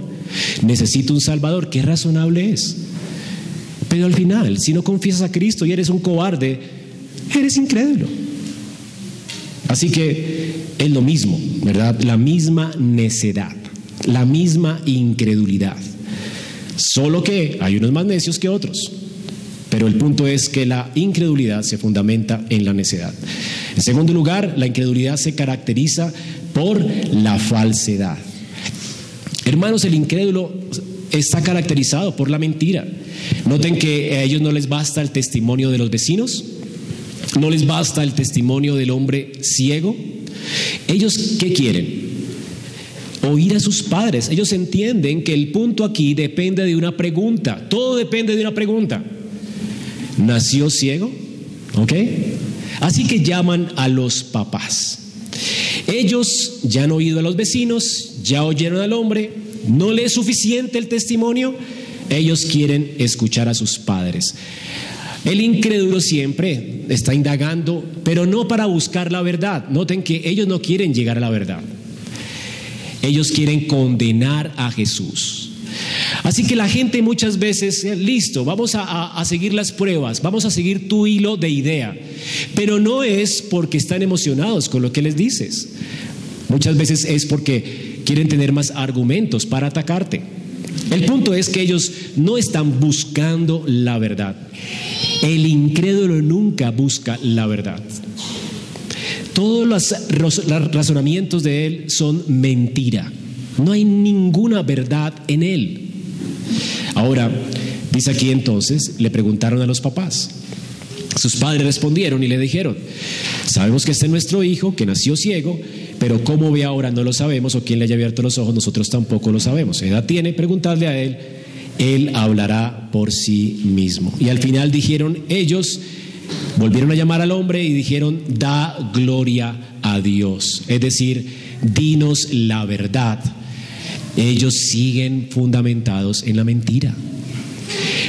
necesito un Salvador, ¿qué razonable es? Pero al final, si no confiesas a Cristo y eres un cobarde, eres incrédulo. Así que es lo mismo, ¿verdad? La misma necedad la misma incredulidad. Solo que hay unos más necios que otros. Pero el punto es que la incredulidad se fundamenta en la necedad. En segundo lugar, la incredulidad se caracteriza por la falsedad. Hermanos, el incrédulo está caracterizado por la mentira. Noten que a ellos no les basta el testimonio de los vecinos, no les basta el testimonio del hombre ciego. Ellos, ¿qué quieren? Oír a sus padres. Ellos entienden que el punto aquí depende de una pregunta. Todo depende de una pregunta. ¿Nació ciego? ¿Ok? Así que llaman a los papás. Ellos ya han oído a los vecinos, ya oyeron al hombre, no le es suficiente el testimonio, ellos quieren escuchar a sus padres. El incrédulo siempre está indagando, pero no para buscar la verdad. Noten que ellos no quieren llegar a la verdad. Ellos quieren condenar a Jesús. Así que la gente muchas veces, eh, listo, vamos a, seguir las pruebas, vamos a seguir tu hilo de idea, pero no es porque están emocionados con lo que les dices. Muchas veces es porque quieren tener más argumentos para atacarte. El punto es que ellos no están buscando la verdad. El incrédulo nunca busca la verdad. Todos los razonamientos de él son mentira. No hay ninguna verdad en él. Ahora, dice aquí entonces, le preguntaron a los papás. Sus padres respondieron y le dijeron, sabemos que este es nuestro hijo, que nació ciego, pero cómo ve ahora no lo sabemos, o quién le haya abierto los ojos, nosotros tampoco lo sabemos. edad tiene? Preguntarle a él, él hablará por sí mismo. Y al final dijeron ellos, Volvieron a llamar al hombre y dijeron, da gloria a Dios. Es decir, dinos la verdad. Ellos siguen fundamentados en la mentira.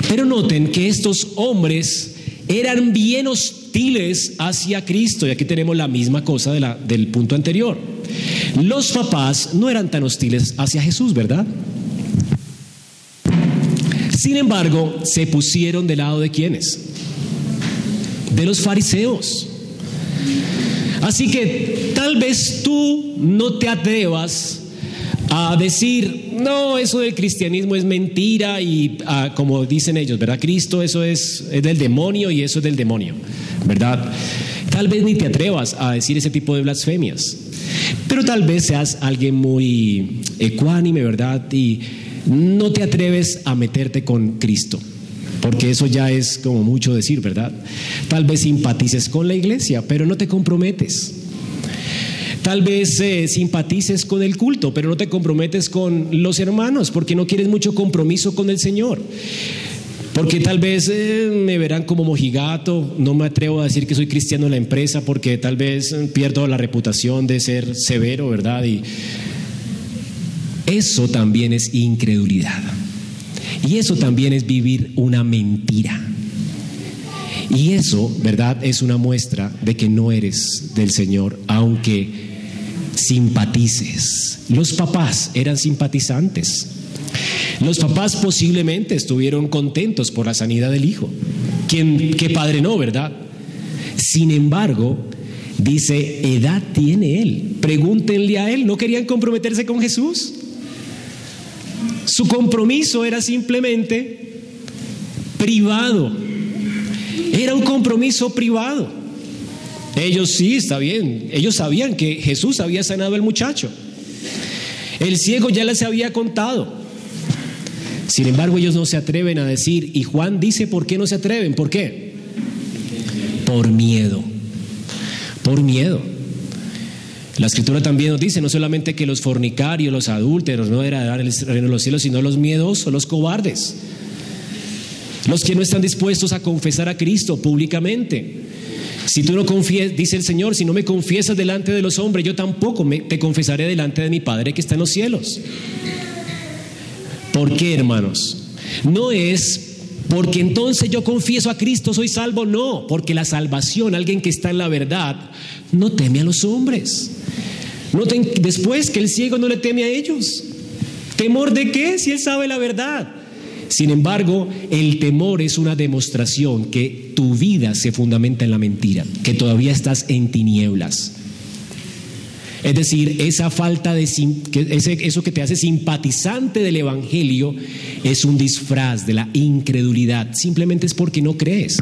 Pero noten que estos hombres eran bien hostiles hacia Cristo. Y aquí tenemos la misma cosa del punto anterior. Los papás no eran tan hostiles hacia Jesús, ¿verdad? Sin embargo, se pusieron del lado de quienes? De los fariseos. Así que tal vez tú no te atrevas a decir, no, eso del cristianismo es mentira y ah, como dicen ellos, ¿verdad? Cristo eso es, es del demonio y eso es del demonio, ¿verdad? Tal vez ni te atrevas a decir ese tipo de blasfemias, pero tal vez seas alguien muy ecuánime, ¿verdad? Y no te atreves a meterte con Cristo porque eso ya es como mucho decir, ¿verdad? Tal vez simpatices con la iglesia, pero no te comprometes. Tal vez eh, simpatices con el culto, pero no te comprometes con los hermanos, porque no quieres mucho compromiso con el Señor. Porque tal vez eh, me verán como mojigato, no me atrevo a decir que soy cristiano en la empresa porque tal vez eh, pierdo la reputación de ser severo, ¿verdad? Y eso también es incredulidad. Y eso también es vivir una mentira. Y eso, ¿verdad? Es una muestra de que no eres del Señor, aunque simpatices. Los papás eran simpatizantes. Los papás posiblemente estuvieron contentos por la sanidad del hijo. ¿Quién, qué padre no, verdad? Sin embargo, dice, edad tiene él. Pregúntenle a él, ¿no querían comprometerse con Jesús? Su compromiso era simplemente privado. Era un compromiso privado. Ellos sí, está bien. Ellos sabían que Jesús había sanado al muchacho. El ciego ya les había contado. Sin embargo, ellos no se atreven a decir, y Juan dice, ¿por qué no se atreven? ¿Por qué? Por miedo. Por miedo. La escritura también nos dice no solamente que los fornicarios, los adúlteros no era dar el reino de los cielos, sino los miedosos, los cobardes. Los que no están dispuestos a confesar a Cristo públicamente. Si tú no confiesas, dice el Señor, si no me confiesas delante de los hombres, yo tampoco me, te confesaré delante de mi Padre que está en los cielos. ¿Por qué, hermanos? No es porque entonces yo confieso a Cristo, soy salvo. No, porque la salvación, alguien que está en la verdad, no teme a los hombres. Noten después que el ciego no le teme a ellos. ¿Temor de qué? Si él sabe la verdad. Sin embargo, el temor es una demostración que tu vida se fundamenta en la mentira, que todavía estás en tinieblas. Es decir, esa falta de eso que te hace simpatizante del evangelio es un disfraz de la incredulidad. Simplemente es porque no crees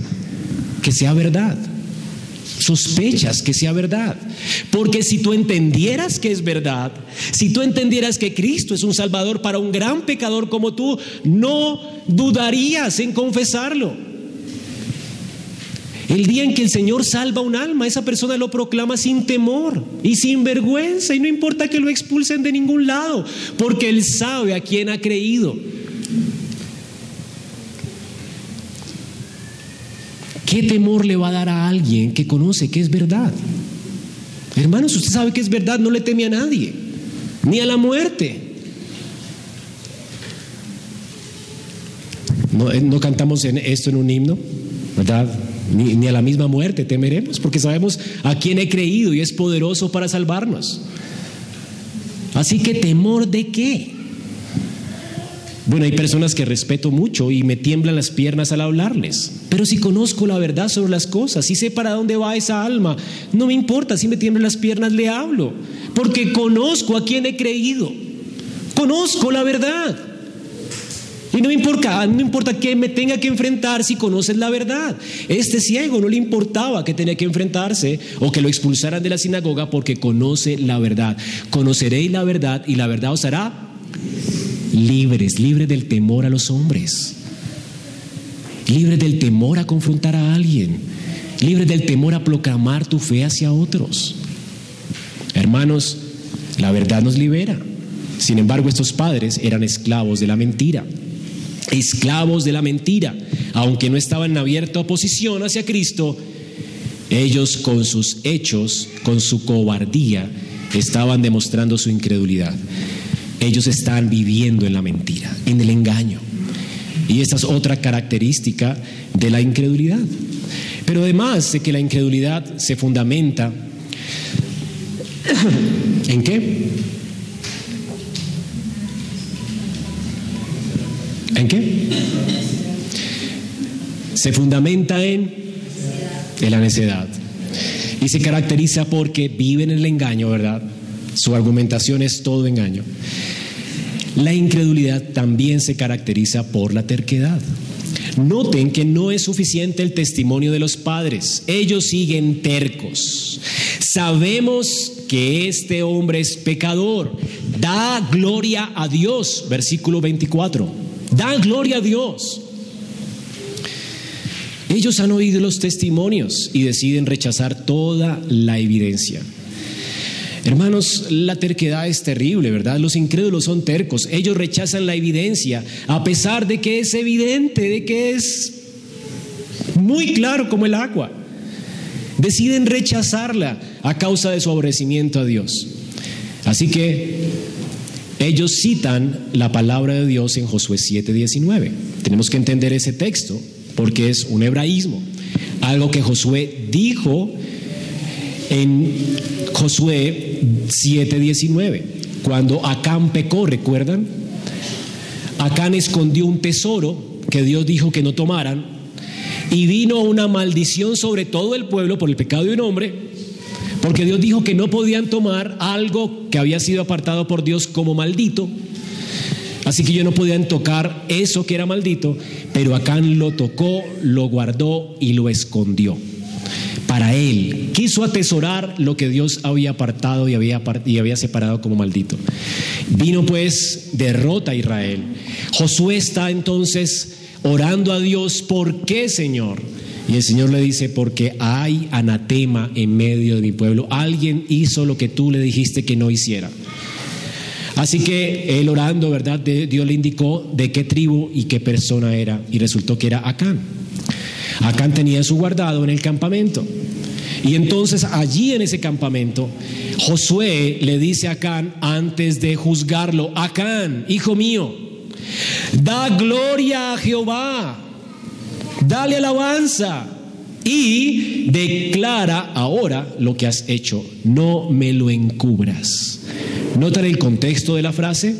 que sea verdad. Sospechas que sea verdad. Porque si tú entendieras que es verdad, si tú entendieras que Cristo es un Salvador para un gran pecador como tú, no dudarías en confesarlo. El día en que el Señor salva un alma, esa persona lo proclama sin temor y sin vergüenza y no importa que lo expulsen de ningún lado, porque Él sabe a quién ha creído. ¿Qué temor le va a dar a alguien que conoce que es verdad? Hermanos, usted sabe que es verdad, no le teme a nadie, ni a la muerte. No, eh, cantamos esto en un himno, ¿verdad? Ni, a la misma muerte temeremos, porque sabemos a quién he creído y es poderoso para salvarnos. Así que temor de qué? Bueno, hay personas que respeto mucho y me tiemblan las piernas al hablarles, pero si conozco la verdad sobre las cosas, si sé para dónde va esa alma, no me importa si me tiemblan las piernas, le hablo, porque conozco a quién he creído, conozco la verdad. Y no me importa, no importa que me tenga que enfrentar si conoces la verdad. Este ciego no le importaba que tenía que enfrentarse o que lo expulsaran de la sinagoga porque conoce la verdad. Conoceréis la verdad y la verdad os hará libres, libres del temor a los hombres, libres del temor a confrontar a alguien, libres del temor a proclamar tu fe hacia otros. Hermanos, la verdad nos libera. Sin embargo, estos padres eran esclavos de la mentira esclavos de la mentira, aunque no estaban en abierta oposición hacia Cristo, ellos con sus hechos, con su cobardía, estaban demostrando su incredulidad. Ellos están viviendo en la mentira, en el engaño. Y esa es otra característica de la incredulidad. Pero además de que la incredulidad se fundamenta en qué? ¿En qué? Se fundamenta en, en la necedad. Y se caracteriza porque viven en el engaño, ¿verdad? Su argumentación es todo engaño. La incredulidad también se caracteriza por la terquedad. Noten que no es suficiente el testimonio de los padres. Ellos siguen tercos. Sabemos que este hombre es pecador. Da gloria a Dios. Versículo 24. Dan gloria a Dios. Ellos han oído los testimonios y deciden rechazar toda la evidencia. Hermanos, la terquedad es terrible, ¿verdad? Los incrédulos son tercos. Ellos rechazan la evidencia, a pesar de que es evidente, de que es muy claro como el agua. Deciden rechazarla a causa de su aborrecimiento a Dios. Así que ellos citan la palabra de Dios en Josué 7:19. Tenemos que entender ese texto porque es un hebraísmo, algo que Josué dijo en Josué 7:19, cuando Acán pecó, ¿recuerdan? Acán escondió un tesoro que Dios dijo que no tomaran y vino una maldición sobre todo el pueblo por el pecado de un hombre, porque Dios dijo que no podían tomar algo que había sido apartado por Dios como maldito. Así que ellos no podían tocar eso que era maldito, pero Acán lo tocó, lo guardó y lo escondió para él. Quiso atesorar lo que Dios había apartado y había, separado como maldito. Vino pues derrota a Israel. Josué está entonces orando a Dios, ¿por qué Señor? Y el Señor le dice, porque hay anatema en medio de mi pueblo. Alguien hizo lo que tú le dijiste que no hiciera. Así que él orando, ¿verdad? Dios le indicó de qué tribu y qué persona era. Y resultó que era Acán. Acán tenía su guardado en el campamento. Y entonces allí en ese campamento, Josué le dice a Acán antes de juzgarlo, Acán, hijo mío, da gloria a Jehová, dale alabanza y declara ahora lo que has hecho, no me lo encubras. ¿Notan el contexto de la frase?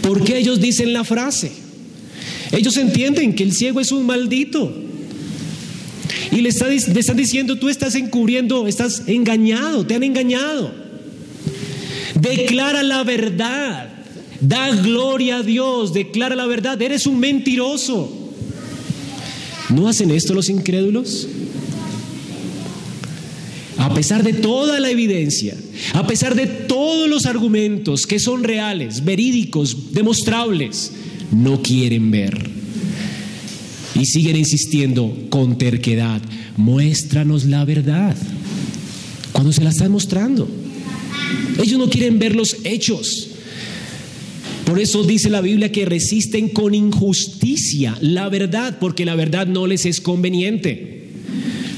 ¿Por qué ellos dicen la frase? Ellos entienden que el ciego es un maldito. Y le, están diciendo, tú estás encubriendo, estás engañado, te han engañado. Declara la verdad, da gloria a Dios, declara la verdad, eres un mentiroso. ¿No hacen esto los incrédulos? A pesar de toda la evidencia, a pesar de todos los argumentos que son reales, verídicos, demostrables, no quieren ver y siguen insistiendo con terquedad, muéstranos la verdad. Cuando se la están mostrando. Ellos no quieren ver los hechos. Por eso dice la Biblia que resisten con injusticia la verdad, porque la verdad no les es conveniente.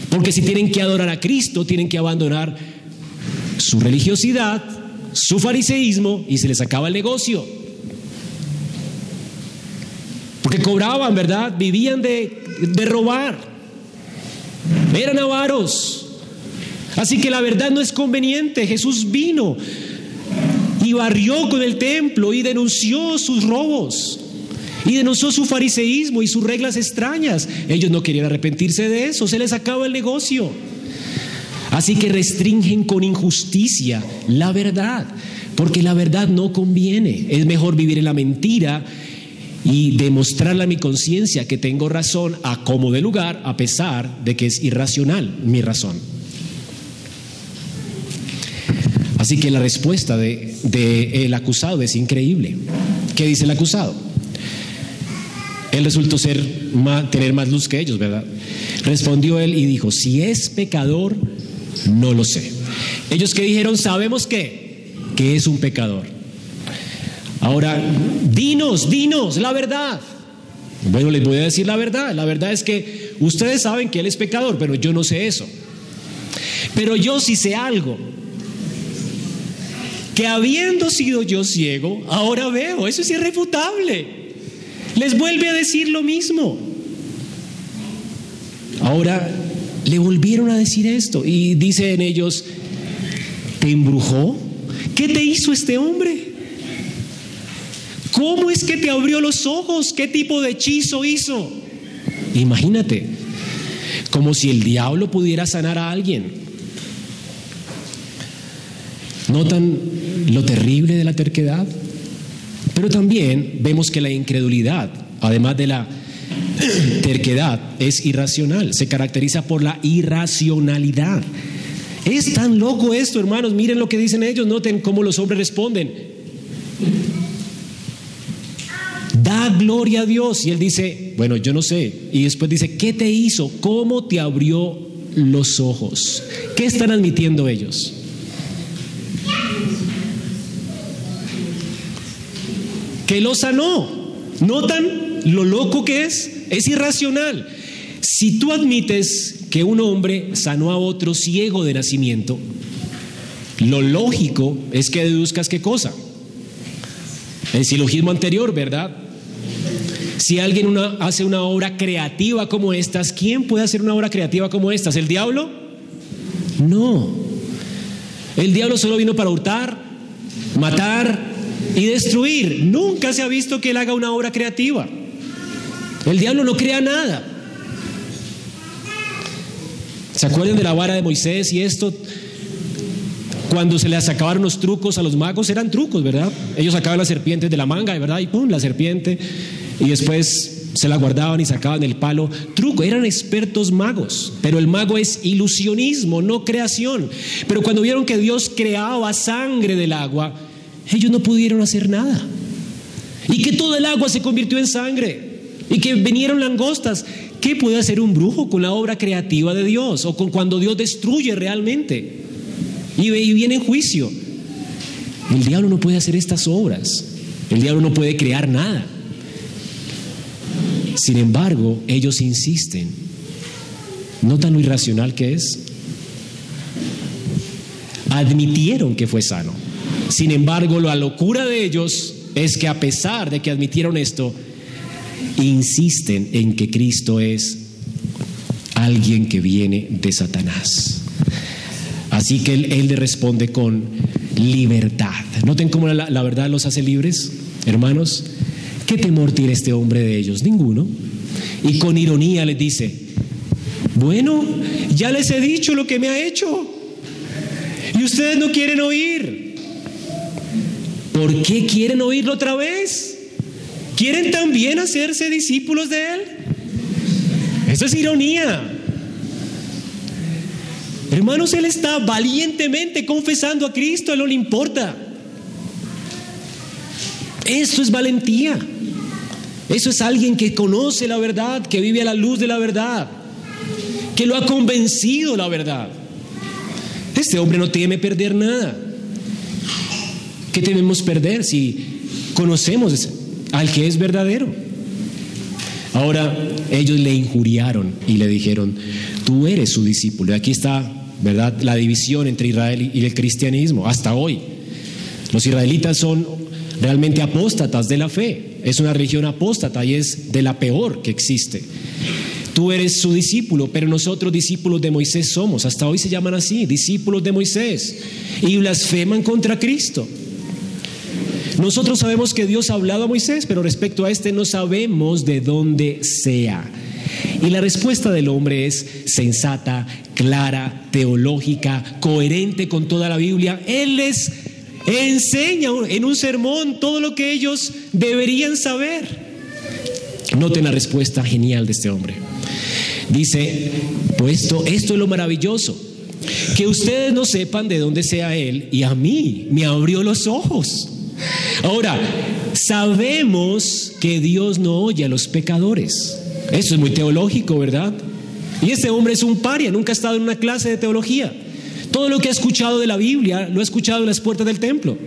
Porque si tienen que adorar a Cristo, tienen que abandonar su religiosidad, su fariseísmo y se les acaba el negocio cobraban, ¿verdad? Vivían de, de robar. Eran avaros. Así que la verdad no es conveniente. Jesús vino y barrió con el templo y denunció sus robos. Y denunció su fariseísmo y sus reglas extrañas. Ellos no querían arrepentirse de eso, se les acaba el negocio. Así que restringen con injusticia la verdad, porque la verdad no conviene. Es mejor vivir en la mentira y demostrarle a mi conciencia que tengo razón a como de lugar, a pesar de que es irracional mi razón. Así que la respuesta del de, acusado es increíble. ¿Qué dice el acusado? Él resultó ser tener más luz que ellos, ¿verdad? Respondió él y dijo, si es pecador, no lo sé. Ellos que dijeron, sabemos que, que es un pecador. Ahora, dinos, dinos la verdad. Bueno, les voy a decir la verdad. La verdad es que ustedes saben que Él es pecador, pero yo no sé eso. Pero yo sí sé algo. Que habiendo sido yo ciego, ahora veo. Eso es irrefutable. Les vuelve a decir lo mismo. Ahora le volvieron a decir esto y dice en ellos, ¿te embrujó? ¿Qué te hizo este hombre? ¿Cómo es que te abrió los ojos? ¿Qué tipo de hechizo hizo? Imagínate, como si el diablo pudiera sanar a alguien. ¿Notan lo terrible de la terquedad? Pero también vemos que la incredulidad, además de la terquedad, es irracional, se caracteriza por la irracionalidad. Es tan loco esto, hermanos, miren lo que dicen ellos, noten cómo los hombres responden da gloria a Dios. Y él dice, bueno, yo no sé. Y después dice, ¿qué te hizo? ¿Cómo te abrió los ojos? ¿Qué están admitiendo ellos? Que lo sanó. ¿Notan lo loco que es? Es irracional. Si tú admites que un hombre sanó a otro ciego de nacimiento, lo lógico es que deduzcas qué cosa. El silogismo anterior, ¿verdad? Si alguien hace una obra creativa como estas, ¿quién puede hacer una obra creativa como estas? ¿El diablo? No. El diablo solo vino para hurtar, matar y destruir. Nunca se ha visto que él haga una obra creativa. El diablo no crea nada. ¿Se acuerdan de la vara de Moisés y esto? Cuando se le sacaban los trucos a los magos, eran trucos, ¿verdad? Ellos sacaban las serpientes de la manga, ¿verdad? Y pum, la serpiente. Y después se la guardaban y sacaban el palo. Truco, eran expertos magos, pero el mago es ilusionismo, no creación. Pero cuando vieron que Dios creaba sangre del agua, ellos no pudieron hacer nada. Y que todo el agua se convirtió en sangre. Y que vinieron langostas. ¿Qué puede hacer un brujo con la obra creativa de Dios? O con cuando Dios destruye realmente. Y, viene en juicio. El diablo no puede hacer estas obras. El diablo no puede crear nada. Sin embargo, ellos insisten. ¿Notan lo irracional que es? Admitieron que fue sano. Sin embargo, la locura de ellos es que a pesar de que admitieron esto, insisten en que Cristo es alguien que viene de Satanás. Así que él, le responde con libertad. ¿Noten cómo la, la verdad los hace libres, hermanos? ¿Qué temor tiene este hombre de ellos? Ninguno. Y con ironía les dice, bueno, ya les he dicho lo que me ha hecho. Y ustedes no quieren oír. ¿Por qué quieren oírlo otra vez? ¿Quieren también hacerse discípulos de Él? Eso es ironía. Hermanos, Él está valientemente confesando a Cristo, Él no le importa. Esto es valentía. Eso es alguien que conoce la verdad, que vive a la luz de la verdad, que lo ha convencido la verdad. Este hombre no teme perder nada. ¿Qué tememos perder si conocemos al que es verdadero? Ahora ellos le injuriaron y le dijeron, tú eres su discípulo. Y aquí está, ¿verdad? La división entre Israel y el cristianismo hasta hoy. Los israelitas son realmente apóstatas de la fe. Es una religión apóstata y es de la peor que existe. Tú eres su discípulo, pero nosotros discípulos de Moisés somos. Hasta hoy se llaman así, discípulos de Moisés. Y blasfeman contra Cristo. Nosotros sabemos que Dios ha hablado a Moisés, pero respecto a este no sabemos de dónde sea. Y la respuesta del hombre es sensata, clara, teológica, coherente con toda la Biblia. Él es enseña en un sermón todo lo que ellos deberían saber. Noten la respuesta genial de este hombre. Dice, pues esto, esto es lo maravilloso, que ustedes no sepan de dónde sea Él y a mí me abrió los ojos. Ahora, sabemos que Dios no oye a los pecadores. Eso es muy teológico, ¿verdad? Y este hombre es un paria, nunca ha estado en una clase de teología. Todo lo que ha escuchado de la Biblia lo ha escuchado en las puertas del templo.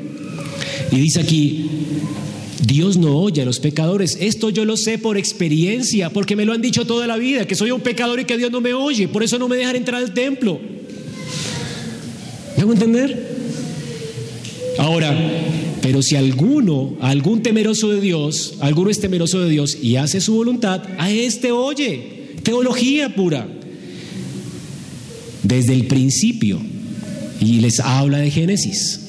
Y dice aquí, Dios no oye a los pecadores. Esto yo lo sé por experiencia, porque me lo han dicho toda la vida, que soy un pecador y que Dios no me oye. Por eso no me dejan entrar al templo. ¿Me hago entender? Ahora, pero si alguno, algún temeroso de Dios, alguno es temeroso de Dios y hace su voluntad, a este oye. Teología pura. Desde el principio y les habla de Génesis.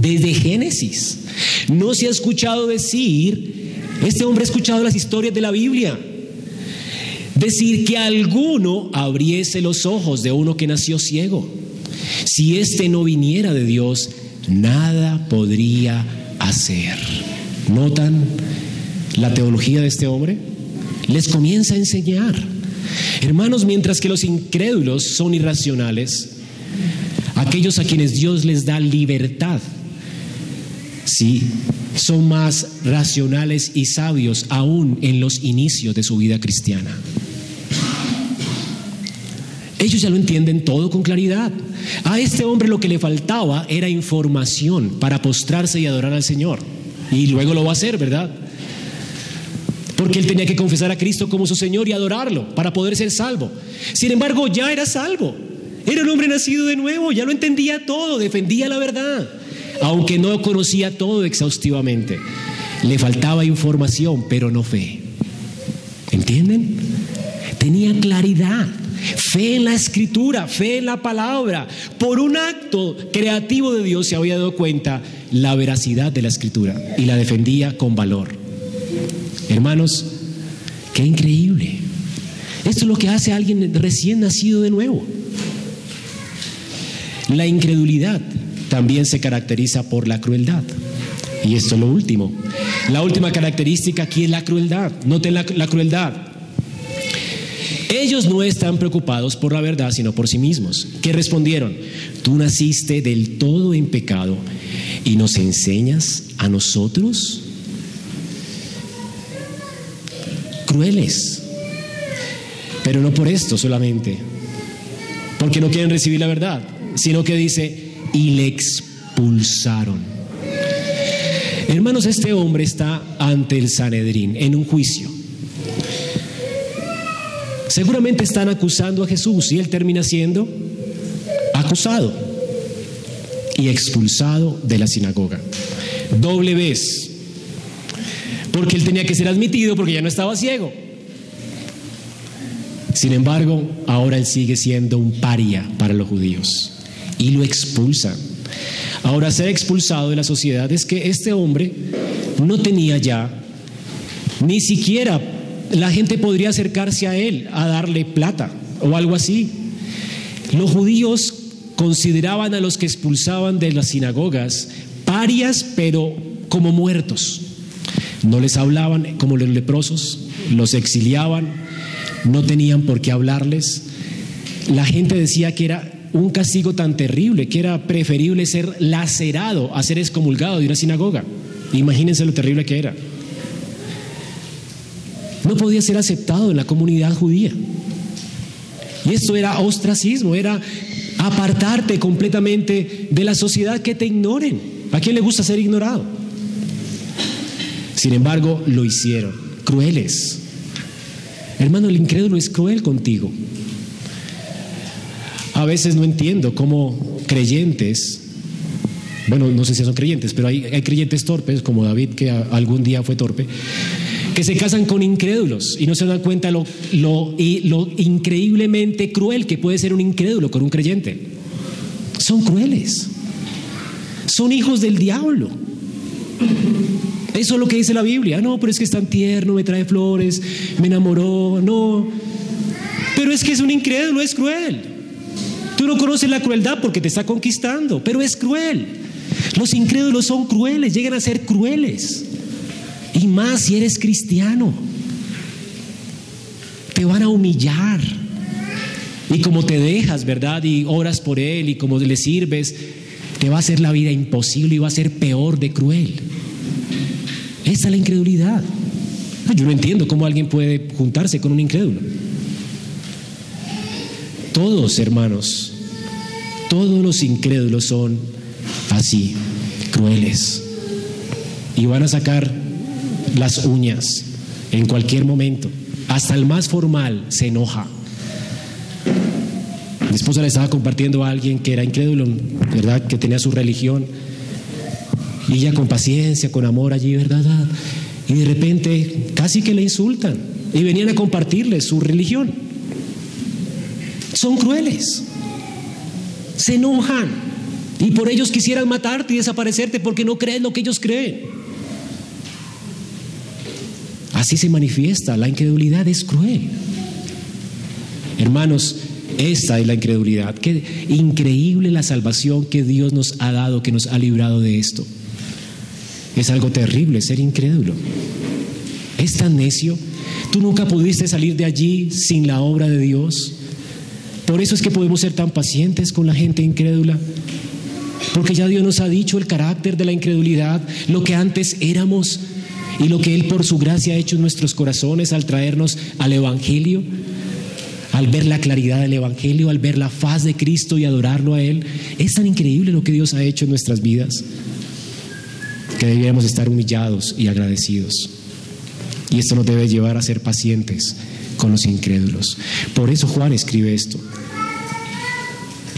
Desde Génesis. No se ha escuchado decir, este hombre ha escuchado las historias de la Biblia. Decir que alguno abriese los ojos de uno que nació ciego. Si éste no viniera de Dios, nada podría hacer. ¿Notan la teología de este hombre? Les comienza a enseñar. Hermanos, mientras que los incrédulos son irracionales, aquellos a quienes Dios les da libertad, sí, son más racionales y sabios aún en los inicios de su vida cristiana. Ellos ya lo entienden todo con claridad. A este hombre lo que le faltaba era información para postrarse y adorar al Señor. Y luego lo va a hacer, ¿verdad? Porque él tenía que confesar a Cristo como su Señor y adorarlo para poder ser salvo. Sin embargo, ya era salvo. Era un hombre nacido de nuevo, ya lo entendía todo, defendía la verdad, aunque no conocía todo exhaustivamente. Le faltaba información, pero no fe. ¿Entienden? Tenía claridad, fe en la escritura, fe en la palabra. Por un acto creativo de Dios se había dado cuenta la veracidad de la escritura y la defendía con valor. Hermanos, qué increíble. Esto es lo que hace a alguien recién nacido de nuevo. La incredulidad también se caracteriza por la crueldad. Y esto es lo último. La última característica aquí es la crueldad. Noten la, la crueldad. Ellos no están preocupados por la verdad, sino por sí mismos. ¿Qué respondieron? Tú naciste del todo en pecado y nos enseñas a nosotros. Crueles. Pero no por esto solamente, porque no quieren recibir la verdad, sino que dice, y le expulsaron. Hermanos, este hombre está ante el Sanedrín en un juicio. Seguramente están acusando a Jesús y él termina siendo acusado y expulsado de la sinagoga. Doble vez. Porque él tenía que ser admitido porque ya no estaba ciego. Sin embargo, ahora él sigue siendo un paria para los judíos y lo expulsan. Ahora ser expulsado de la sociedad es que este hombre no tenía ya ni siquiera la gente podría acercarse a él a darle plata o algo así. Los judíos consideraban a los que expulsaban de las sinagogas parias, pero como muertos. No les hablaban como los leprosos, los exiliaban, no tenían por qué hablarles. La gente decía que era un castigo tan terrible que era preferible ser lacerado a ser excomulgado de una sinagoga. Imagínense lo terrible que era. No podía ser aceptado en la comunidad judía. Y esto era ostracismo, era apartarte completamente de la sociedad que te ignoren. ¿A quién le gusta ser ignorado? Sin embargo, lo hicieron, crueles. Hermano, el incrédulo es cruel contigo. A veces no entiendo cómo creyentes, bueno, no sé si son creyentes, pero hay, hay creyentes torpes, como David, que algún día fue torpe, que se casan con incrédulos y no se dan cuenta lo, lo, lo increíblemente cruel que puede ser un incrédulo con un creyente. Son crueles. Son hijos del diablo. Eso es lo que dice la Biblia. No, pero es que es tan tierno, me trae flores, me enamoró. No. Pero es que es un incrédulo, es cruel. Tú no conoces la crueldad porque te está conquistando, pero es cruel. Los incrédulos son crueles, llegan a ser crueles. Y más si eres cristiano. Te van a humillar. Y como te dejas, ¿verdad? Y oras por Él y como le sirves, te va a hacer la vida imposible y va a ser peor de cruel. Esa es la incredulidad. Yo no entiendo cómo alguien puede juntarse con un incrédulo. Todos, hermanos, todos los incrédulos son así, crueles. Y van a sacar las uñas en cualquier momento. Hasta el más formal se enoja. Mi esposa le estaba compartiendo a alguien que era incrédulo, ¿verdad? Que tenía su religión. Y ella con paciencia, con amor allí, ¿verdad? Y de repente casi que le insultan. Y venían a compartirle su religión. Son crueles. Se enojan. Y por ellos quisieran matarte y desaparecerte porque no creen lo que ellos creen. Así se manifiesta. La incredulidad es cruel. Hermanos, esta es la incredulidad. Qué increíble la salvación que Dios nos ha dado, que nos ha librado de esto. Es algo terrible ser incrédulo. Es tan necio. Tú nunca pudiste salir de allí sin la obra de Dios. Por eso es que podemos ser tan pacientes con la gente incrédula. Porque ya Dios nos ha dicho el carácter de la incredulidad, lo que antes éramos y lo que Él por su gracia ha hecho en nuestros corazones al traernos al Evangelio, al ver la claridad del Evangelio, al ver la faz de Cristo y adorarlo a Él. Es tan increíble lo que Dios ha hecho en nuestras vidas. que debiéramos estar humillados y agradecidos. Y esto nos debe llevar a ser pacientes con los incrédulos. Por eso Juan escribe esto,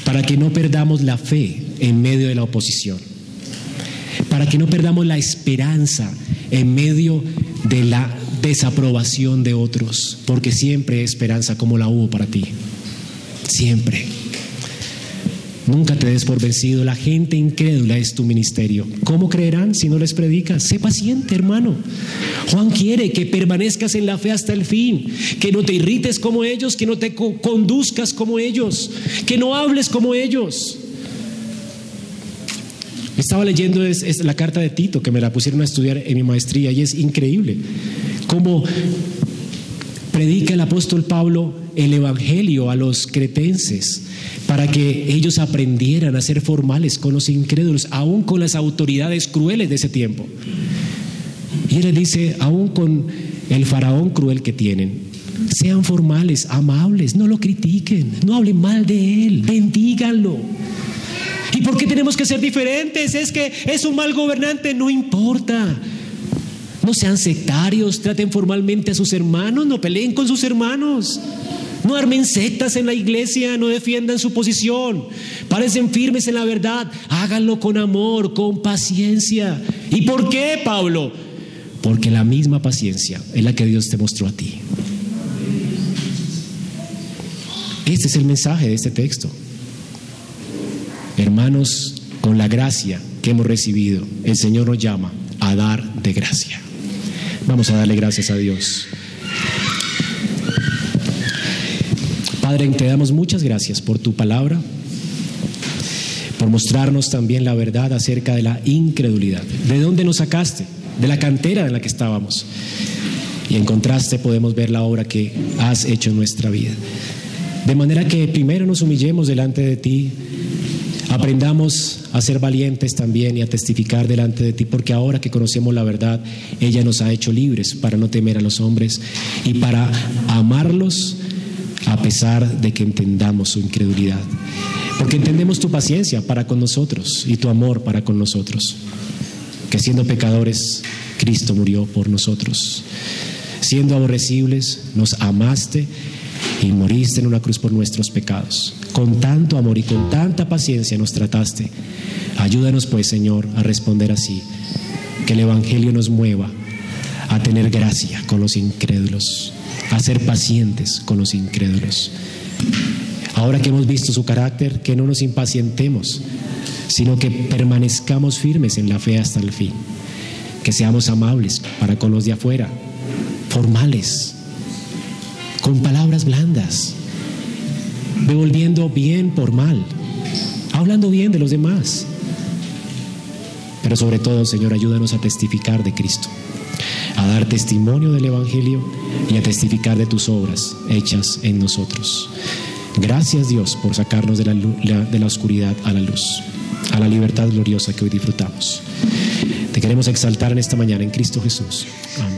para que no perdamos la fe en medio de la oposición, para que no perdamos la esperanza en medio de la desaprobación de otros, porque siempre hay esperanza como la hubo para ti, siempre. Nunca te des por vencido. La gente incrédula es tu ministerio. ¿Cómo creerán si no les predicas? Sé paciente, hermano. Juan quiere que permanezcas en la fe hasta el fin, que no te irrites como ellos, que no te conduzcas como ellos, que no hables como ellos. Estaba leyendo es, la carta de Tito que me la pusieron a estudiar en mi maestría y es increíble cómo predica el apóstol Pablo el evangelio a los cretenses para que ellos aprendieran a ser formales con los incrédulos, aún con las autoridades crueles de ese tiempo. Y él dice, aún con el faraón cruel que tienen, sean formales, amables, no lo critiquen, no hablen mal de él, bendíganlo. ¿Y por qué tenemos que ser diferentes? Es que es un mal gobernante, no importa. No sean sectarios, traten formalmente a sus hermanos, no peleen con sus hermanos. No armen sectas en la iglesia, no defiendan su posición. Parecen firmes en la verdad. Háganlo con amor, con paciencia. ¿Y por qué, Pablo? Porque la misma paciencia es la que Dios te mostró a ti. Este es el mensaje de este texto. Hermanos, con la gracia que hemos recibido, el Señor nos llama a dar de gracia. Vamos a darle gracias a Dios. Padre, te damos muchas gracias por tu palabra, por mostrarnos también la verdad acerca de la incredulidad. ¿De dónde nos sacaste? De la cantera en la que estábamos. Y en contraste podemos ver la obra que has hecho en nuestra vida. De manera que primero nos humillemos delante de ti, aprendamos a ser valientes también y a testificar delante de ti, porque ahora que conocemos la verdad, ella nos ha hecho libres para no temer a los hombres y para amarlos a pesar de que entendamos su incredulidad. Porque entendemos tu paciencia para con nosotros y tu amor para con nosotros. Que siendo pecadores, Cristo murió por nosotros. Siendo aborrecibles, nos amaste y moriste en una cruz por nuestros pecados. Con tanto amor y con tanta paciencia nos trataste. Ayúdanos pues, Señor, a responder así. Que el Evangelio nos mueva a tener gracia con los incrédulos a ser pacientes con los incrédulos. Ahora que hemos visto su carácter, que no nos impacientemos, sino que permanezcamos firmes en la fe hasta el fin. Que seamos amables para con los de afuera, formales, con palabras blandas, devolviendo bien por mal, hablando bien de los demás. Pero sobre todo, Señor, ayúdanos a testificar de Cristo a dar testimonio del Evangelio y a testificar de tus obras hechas en nosotros. Gracias Dios por sacarnos de la, oscuridad a la luz, a la libertad gloriosa que hoy disfrutamos. Te queremos exaltar en esta mañana en Cristo Jesús. Amén.